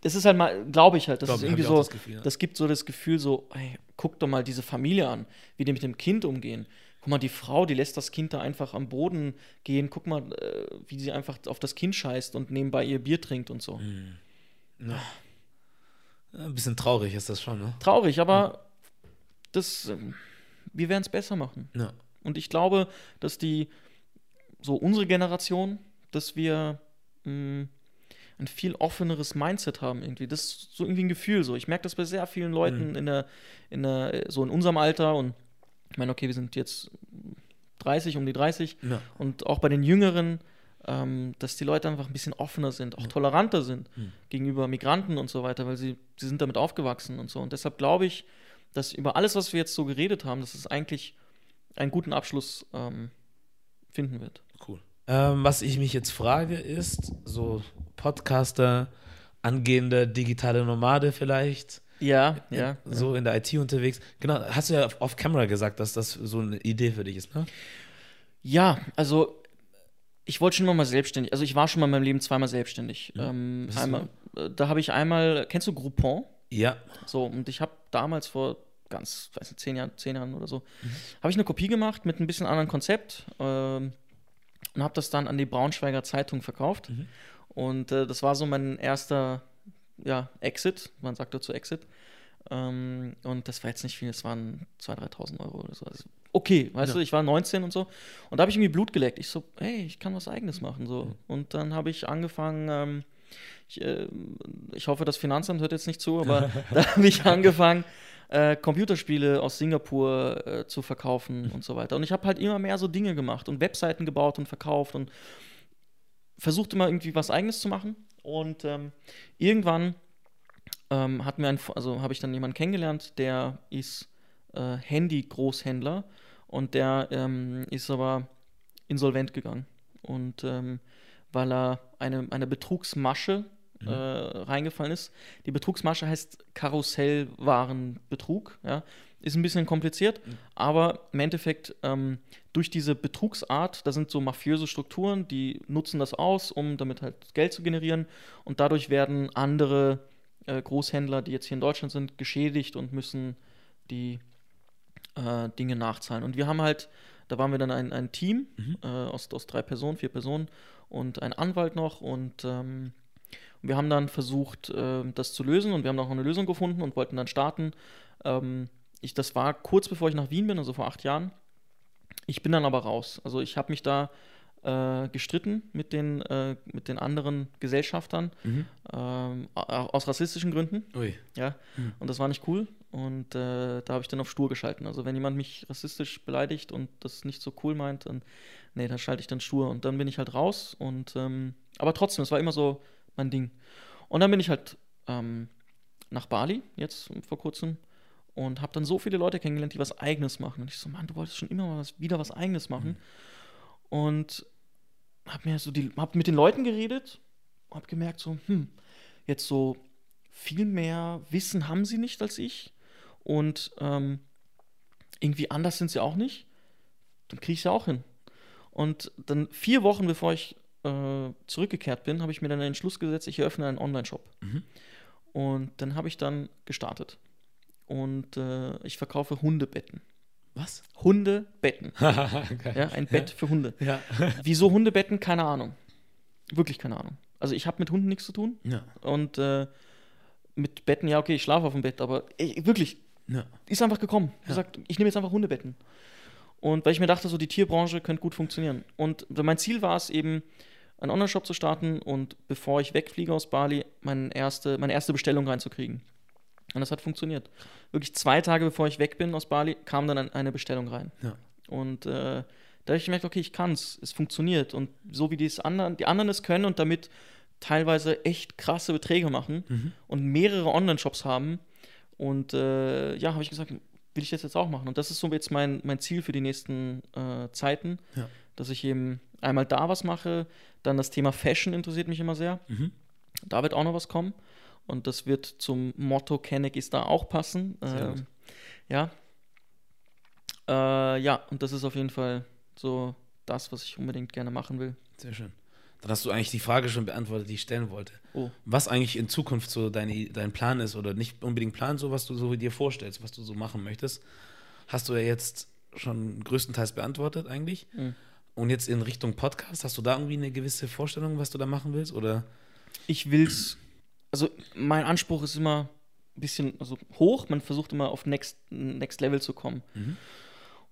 das ist halt mal, glaube ich halt, das Glaub ist irgendwie so, das Gefühl, ja. das gibt so das Gefühl so, ey, guck doch mal diese Familie an, wie die mit dem Kind umgehen. Guck mal, die Frau, die lässt das Kind da einfach am Boden gehen. Guck mal, äh, wie sie einfach auf das Kind scheißt und nebenbei ihr Bier trinkt und so. Mhm. Ja. Ja, ein bisschen traurig ist das schon, ne? Traurig, aber das, ähm, wir werden es besser machen. Ja. Und ich glaube, dass die, so unsere Generation, dass wir mh, ein viel offeneres Mindset haben irgendwie. Das ist so irgendwie ein Gefühl so. Ich merke das bei sehr vielen Leuten in der, in der, so in unserem Alter und ich meine, okay, wir sind jetzt 30, um die 30 Ja. und auch bei den Jüngeren, ähm, dass die Leute einfach ein bisschen offener sind, auch toleranter sind Mhm. gegenüber Migranten und so weiter, weil sie, sie sind damit aufgewachsen und so. Und deshalb glaube ich, dass über alles, was wir jetzt so geredet haben, dass es eigentlich einen guten Abschluss ähm, finden wird. Cool. Ähm, was ich mich jetzt frage, ist, so Podcaster, angehender digitale Nomade vielleicht, Ja, ja. so in der IT unterwegs. Genau, hast du ja off Camera gesagt, dass das so eine Idee für dich ist, ne? Ja, also ich wollte schon immer mal selbstständig. Also ich war schon mal in meinem Leben zweimal selbstständig. Ähm, Was ist einmal, äh, da habe ich einmal, kennst du Groupon? Ja. So, und ich habe damals vor ganz, weiß nicht, zehn Jahren, zehn Jahren oder so, Mhm. habe ich eine Kopie gemacht mit ein bisschen anderen Konzept ähm, und habe das dann an die Braunschweiger Zeitung verkauft. Mhm. Und äh, das war so mein erster ja, Exit, man sagt dazu Exit. Ähm, und das war jetzt nicht viel, es waren 2.000, 3.000 Euro oder so. Also, okay, weißt Ja. du, ich war 19 und so. Und da habe ich irgendwie Blut geleckt. Ich so, hey, ich kann was Eigenes machen. Mhm. So. Und dann habe ich angefangen, ähm, ich, äh, ich hoffe, das Finanzamt hört jetzt nicht zu, aber (laughs) da habe ich angefangen, äh, Computerspiele aus Singapur äh, zu verkaufen und so weiter. Und ich habe halt immer mehr so Dinge gemacht und Webseiten gebaut und verkauft und versucht immer irgendwie was Eigenes zu machen. Und ähm, irgendwann ähm, hat mir ein, also habe ich dann jemanden kennengelernt, der ist äh, Handy-Großhändler und der ähm, ist aber insolvent gegangen. Und ähm, weil er eine, eine Betrugsmasche äh, reingefallen ist. Die Betrugsmasche heißt Karussellwarenbetrug. Ja? Ist ein bisschen kompliziert, aber im Endeffekt ähm, durch diese Betrugsart, da sind so mafiöse Strukturen, die nutzen das aus, um damit halt Geld zu generieren und dadurch werden andere äh, Großhändler, die jetzt hier in Deutschland sind, geschädigt und müssen die äh, Dinge nachzahlen. Und wir haben halt, da waren wir dann ein, ein Team äh, aus, aus drei Personen, vier Personen und ein Anwalt noch und ähm, wir haben dann versucht, äh, das zu lösen und wir haben auch eine Lösung gefunden und wollten dann starten. Ähm, ich, das war kurz bevor ich nach Wien bin, also vor acht Jahren. Ich bin dann aber raus. Also ich habe mich da äh, gestritten mit den, äh, mit den anderen Gesellschaftern Mhm. ähm, aus rassistischen Gründen. Ui. Ja, Mhm. und das war nicht cool. Und äh, da habe ich dann auf stur geschalten. Also wenn jemand mich rassistisch beleidigt und das nicht so cool meint, dann, nee, da schalte ich dann stur. Und dann bin ich halt raus. Und ähm, aber trotzdem, es war immer so mein Ding. Und dann bin ich halt ähm, nach Bali jetzt vor kurzem und habe dann so viele Leute kennengelernt, die was Eigenes machen. Und ich so, Mann, du wolltest schon immer mal was, wieder was Eigenes machen. Und habe mir so die, hab mit den Leuten geredet, habe gemerkt so, hm, jetzt so viel mehr Wissen haben sie nicht als ich und ähm, irgendwie anders sind sie auch nicht. Dann kriege ich es ja auch hin. Und dann vier Wochen bevor ich äh, zurückgekehrt bin, habe ich mir dann den Entschluss gesetzt, ich eröffne einen Online-Shop. Mhm. Und dann habe ich dann gestartet. Und äh, ich verkaufe Hundebetten. Was? Hundebetten. (laughs) Ja, ein Bett für Hunde. Ja. (laughs) Wieso Hundebetten? Keine Ahnung. Wirklich keine Ahnung. Also ich habe mit Hunden nichts zu tun. Ja. Und äh, mit Betten, ja, okay, ich schlafe auf dem Bett, aber ey, wirklich, Ja. ist einfach gekommen. Ja. Gesagt, ich nehme jetzt einfach Hundebetten. Und weil ich mir dachte, so die Tierbranche könnte gut funktionieren. Und mein Ziel war es eben, einen Online-Shop zu starten und bevor ich wegfliege aus Bali, meine erste, meine erste Bestellung reinzukriegen. Und das hat funktioniert. Wirklich zwei Tage bevor ich weg bin aus Bali, kam dann ein, eine Bestellung rein. Ja. Und äh, da habe ich gemerkt, okay, ich kann es, es funktioniert. Und so wie die, anderen, die anderen es können und damit teilweise echt krasse Beträge machen Mhm. und mehrere Online-Shops haben. Und äh, ja, habe ich gesagt, will ich das jetzt auch machen. Und das ist so jetzt mein, mein Ziel für die nächsten äh, Zeiten, Ja. dass ich eben einmal da was mache. Dann das Thema Fashion interessiert mich immer sehr. Mhm. Da wird auch noch was kommen. Und das wird zum Motto Kenneck ist da auch passen. Ähm, ja. Äh, ja, und das ist auf jeden Fall so das, was ich unbedingt gerne machen will. Sehr schön. Dann hast du eigentlich die Frage schon beantwortet, die ich stellen wollte. Oh. Was eigentlich in Zukunft so deine, dein Plan ist oder nicht unbedingt Plan, so was du so dir vorstellst, was du so machen möchtest, hast du ja jetzt schon größtenteils beantwortet eigentlich. Mhm. Und jetzt in Richtung Podcast, hast du da irgendwie eine gewisse Vorstellung, was du da machen willst? Oder? Ich will's, also mein Anspruch ist immer ein bisschen also hoch, man versucht immer auf Next, Next Level zu kommen. Mhm.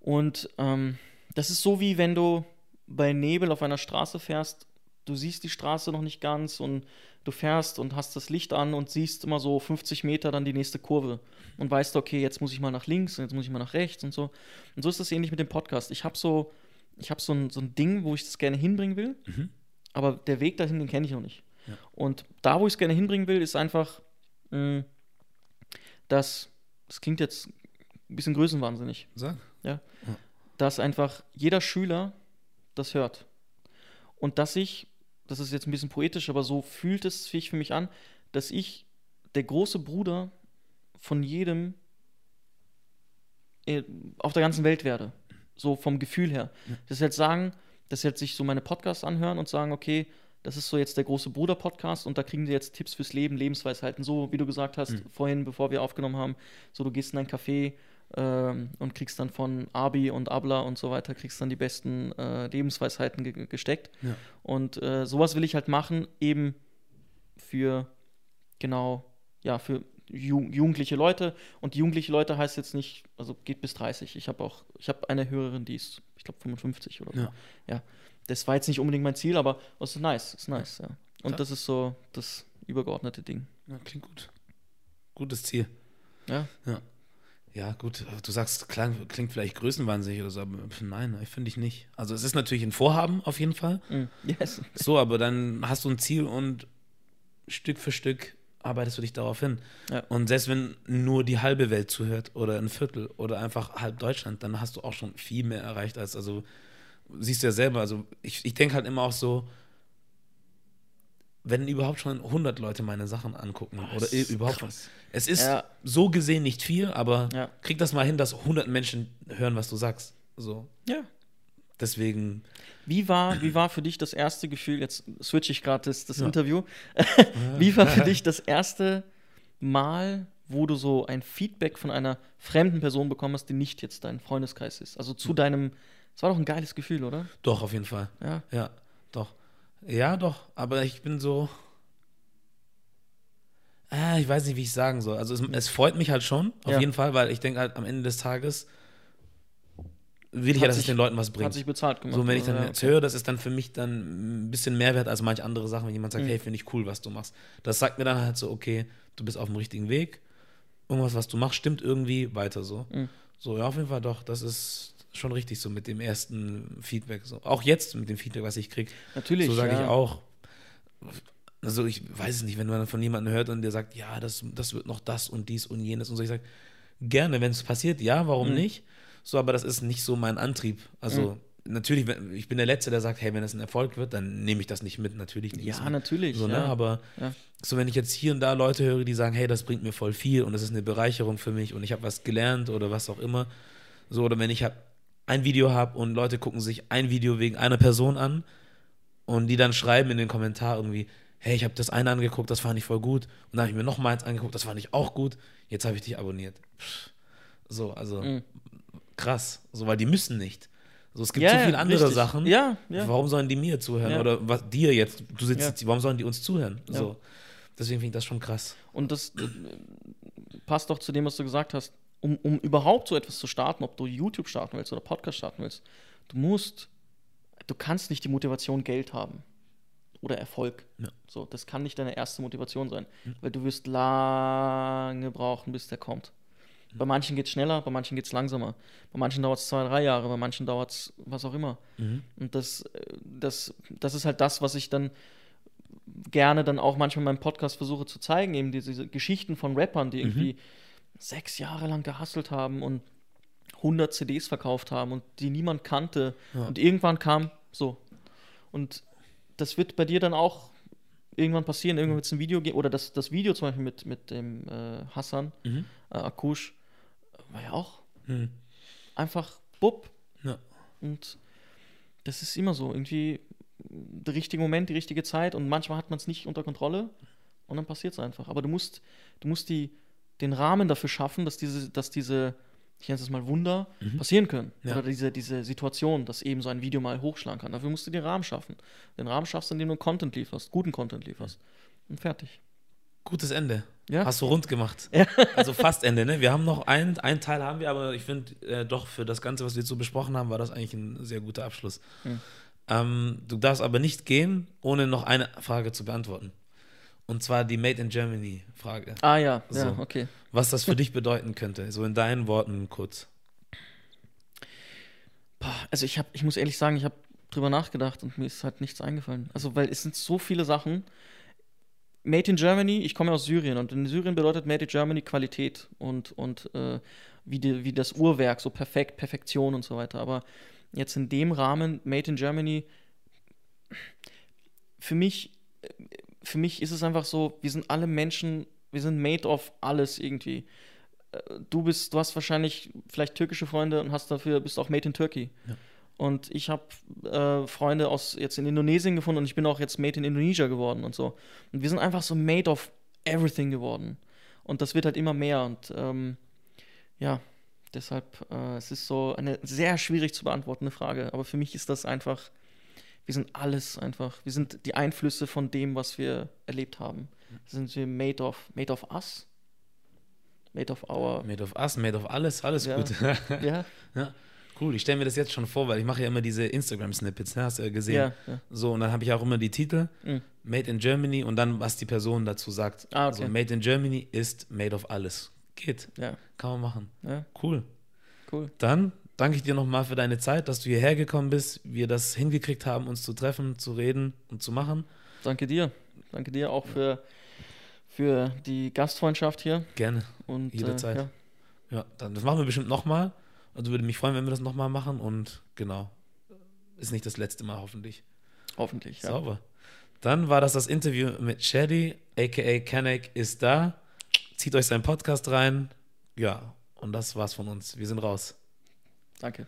Und ähm, das ist so wie wenn du bei Nebel auf einer Straße fährst, du siehst die Straße noch nicht ganz und du fährst und hast das Licht an und siehst immer so 50 Meter dann die nächste Kurve und weißt, okay, jetzt muss ich mal nach links und jetzt muss ich mal nach rechts und so. Und so ist das ähnlich mit dem Podcast. Ich habe so, ich habe so ein, so ein Ding, wo ich das gerne hinbringen will. Mhm. Aber der Weg dahin, den kenne ich noch nicht. Ja. Und da, wo ich es gerne hinbringen will, ist einfach, mh, dass, das klingt jetzt ein bisschen größenwahnsinnig, Sag. dass einfach jeder Schüler das hört. Und dass ich, das ist jetzt ein bisschen poetisch, aber so fühlt es sich für mich an, dass ich der große Bruder von jedem äh, auf der ganzen Welt werde. So vom Gefühl her. Dass sie jetzt sagen, dass jetzt sich so meine Podcasts anhören und sagen, okay, das ist so jetzt der große Bruder-Podcast und da kriegen sie jetzt Tipps fürs Leben, Lebensweisheiten, so wie du gesagt hast vorhin, bevor wir aufgenommen haben. So, du gehst in ein Café ähm, und kriegst dann von Abi und Abla und so weiter, kriegst dann die besten äh, Lebensweisheiten ge gesteckt. Ja. Und äh, sowas will ich halt machen, eben für genau, ja, für ju jugendliche Leute. Und jugendliche Leute heißt jetzt nicht, also geht bis 30. Ich habe auch, ich habe eine Hörerin, die ist, ich glaube, 55 oder so. Ja. ja. Das war jetzt nicht unbedingt mein Ziel, aber es ist nice, ist nice, ja. Und Klar. das ist so das übergeordnete Ding. Ja, klingt gut. Gutes Ziel. Ja. Ja. Ja, gut, du sagst, klang, klingt vielleicht größenwahnsinnig oder so, aber nein, ich finde ich nicht. Also es ist natürlich ein Vorhaben auf jeden Fall. Mm. Yes. So, aber dann hast du ein Ziel und Stück für Stück arbeitest du dich darauf hin. Ja. Und selbst wenn nur die halbe Welt zuhört oder ein Viertel oder einfach halb Deutschland, dann hast du auch schon viel mehr erreicht als, also siehst du ja selber, also ich, ich denke halt immer auch so, wenn überhaupt schon 100 Leute meine Sachen angucken oder das ist überhaupt krass. Es ist Ja. so gesehen nicht viel, aber Ja. krieg das mal hin, dass 100 Menschen hören, was du sagst. So, Ja. deswegen Wie war, wie war für dich das erste Gefühl, jetzt switche ich gerade das, das Ja. Interview, wie war für (laughs) dich das erste Mal, wo du so ein Feedback von einer fremden Person bekommen hast, die nicht jetzt dein Freundeskreis ist? Also Hm. zu deinem, es war doch ein geiles Gefühl, oder? doch auf jeden Fall. Ja. Ja, doch. Ja, doch, aber ich bin so. Ah, ich weiß nicht, wie ich sagen soll. Also es, es freut mich halt schon, auf Ja. jeden Fall, weil ich denke halt am Ende des Tages will ich ja, Hat dass es sich- den Leuten was Hat bringt. sich bezahlt gemacht. So, wenn ich dann ja, jetzt okay. höre, das ist dann für mich dann ein bisschen Mehrwert als manche andere Sachen, wenn jemand sagt, Mhm. hey, finde ich cool, was du machst. Das sagt mir dann halt so, okay, du bist auf dem richtigen Weg. Irgendwas, was du machst, stimmt irgendwie weiter so. Mhm. So, ja, auf jeden Fall doch. Das ist schon richtig so mit dem ersten Feedback. So. Auch jetzt mit dem Feedback, was ich kriege. Natürlich. So sage ja. ich auch. Also ich weiß es nicht, wenn man von jemandem hört und der sagt, ja, das, das wird noch das und dies und jenes und so. Ich sage, gerne, wenn es passiert, ja, warum Mhm. nicht? So, aber das ist nicht so mein Antrieb. Also natürlich, wenn, ich bin der Letzte, der sagt, hey, wenn es ein Erfolg wird, dann nehme ich das nicht mit. Natürlich nicht. Ja, natürlich. So, ne? ja. Aber Ja. so, wenn ich jetzt hier und da Leute höre, die sagen, hey, das bringt mir voll viel und das ist eine Bereicherung für mich und ich habe was gelernt oder was auch immer. So, oder wenn ich hab, ein Video habe und Leute gucken sich ein Video wegen einer Person an und die dann schreiben in den Kommentar irgendwie, hey, ich habe das eine angeguckt, das fand ich voll gut. Und dann habe ich mir noch mal eins angeguckt, das fand ich auch gut. Jetzt habe ich dich abonniert. So, also Mhm. krass. So, weil die müssen nicht. So, es gibt Ja, so viele andere richtig. Sachen. Ja, ja. Warum sollen die mir zuhören? Ja. Oder was, dir jetzt, du sitzt jetzt, warum sollen die uns zuhören? So. Deswegen finde ich das schon krass. Und das äh, passt doch zu dem, was du gesagt hast. Um, um überhaupt so etwas zu starten, ob du YouTube starten willst oder Podcast starten willst, du musst, du kannst nicht die Motivation Geld haben oder Erfolg. Ja. So, das kann nicht deine erste Motivation sein, weil du wirst lange brauchen, bis der kommt. Bei manchen geht es schneller, bei manchen geht es langsamer. Bei manchen dauert es zwei, drei Jahre, bei manchen dauert es was auch immer. Und das, äh, das, das ist halt das, was ich dann gerne dann auch manchmal in meinem Podcast versuche zu zeigen, eben diese, diese Geschichten von Rappern, die irgendwie sechs Jahre lang gehustelt haben und 100 CDs verkauft haben und die niemand kannte. Und irgendwann kam so. Und das wird bei dir dann auch irgendwann passieren. Irgendwann wird es ein Video geben. Oder das, das Video zum Beispiel mit, mit dem äh, Hassan, Mhm. äh, Akush, war ja auch Mhm. einfach bupp. Ja. Und das ist immer so. Irgendwie der richtige Moment, die richtige Zeit und manchmal hat man es nicht unter Kontrolle und dann passiert es einfach. Aber du musst, du musst die, den Rahmen dafür schaffen, dass diese, dass diese, ich nenne es mal Wunder, passieren können. Ja. Oder diese, diese Situation, dass eben so ein Video mal hochschlagen kann. Dafür musst du den Rahmen schaffen. Den Rahmen schaffst du, indem du Content lieferst, guten Content lieferst. Und fertig. Gutes Ende. Ja. Hast du rund gemacht. Ja. Also fast Ende, ne? Wir haben noch einen, einen Teil haben wir, aber ich finde äh, doch für das Ganze, was wir jetzt so besprochen haben, war das eigentlich ein sehr guter Abschluss. Hm. Ähm, du darfst aber nicht gehen, ohne noch eine Frage zu beantworten. Und zwar die Made in Germany Frage. Ah ja, ja, So. okay. Was das für (laughs) dich bedeuten könnte. So in deinen Worten kurz. Also ich habe, ich muss ehrlich sagen, ich habe drüber nachgedacht und mir ist halt nichts eingefallen. Also, weil es sind so viele Sachen. Made in Germany, ich komme ja aus Syrien und in Syrien bedeutet Made in Germany Qualität und, und äh, wie, die, wie das Uhrwerk, so perfekt, Perfektion und so weiter. Aber jetzt in dem Rahmen, Made in Germany, für mich, für mich ist es einfach so, wir sind alle Menschen, wir sind made of alles irgendwie. Äh, Du bist, du hast wahrscheinlich vielleicht türkische Freunde und hast dafür, bist auch made in Turkey. Ja. Und ich habe äh, Freunde aus jetzt in Indonesien gefunden und ich bin auch jetzt made in Indonesia geworden und so. Und wir sind einfach so made of everything geworden. Und das wird halt immer mehr. Und ähm, ja, deshalb, äh, es ist so eine sehr schwierig zu beantwortende Frage. Aber für mich ist das einfach, wir sind alles einfach. Wir sind die Einflüsse von dem, was wir erlebt haben. Sind wir made of, made of us? Made of our. Made of us, made of alles, alles Ja. gut. (laughs) Ja, ja. Cool, ich stelle mir das jetzt schon vor, weil ich mache ja immer diese Instagram-Snippets, ne? hast du ja gesehen. ja, ja. So, und dann habe ich auch immer die Titel, Mhm. Made in Germany und dann, was die Person dazu sagt. Ah, okay. Also, Made in Germany ist made of alles. Geht, ja, kann man machen. ja, Cool. cool. Dann danke ich dir nochmal für deine Zeit, dass du hierher gekommen bist, wir das hingekriegt haben, uns zu treffen, zu reden und zu machen. Danke dir. Danke dir auch für, für die Gastfreundschaft hier. Gerne. Und, Jederzeit. Äh, ja. Ja, dann das machen wir bestimmt nochmal. Also würde mich freuen, wenn wir das nochmal machen und genau. Ist nicht das letzte Mal hoffentlich. Hoffentlich, ja. Sauber. Dann war das das Interview mit Shady, aka Kanek ist da. Zieht euch seinen Podcast rein. Ja, und das war's von uns. Wir sind raus. Danke.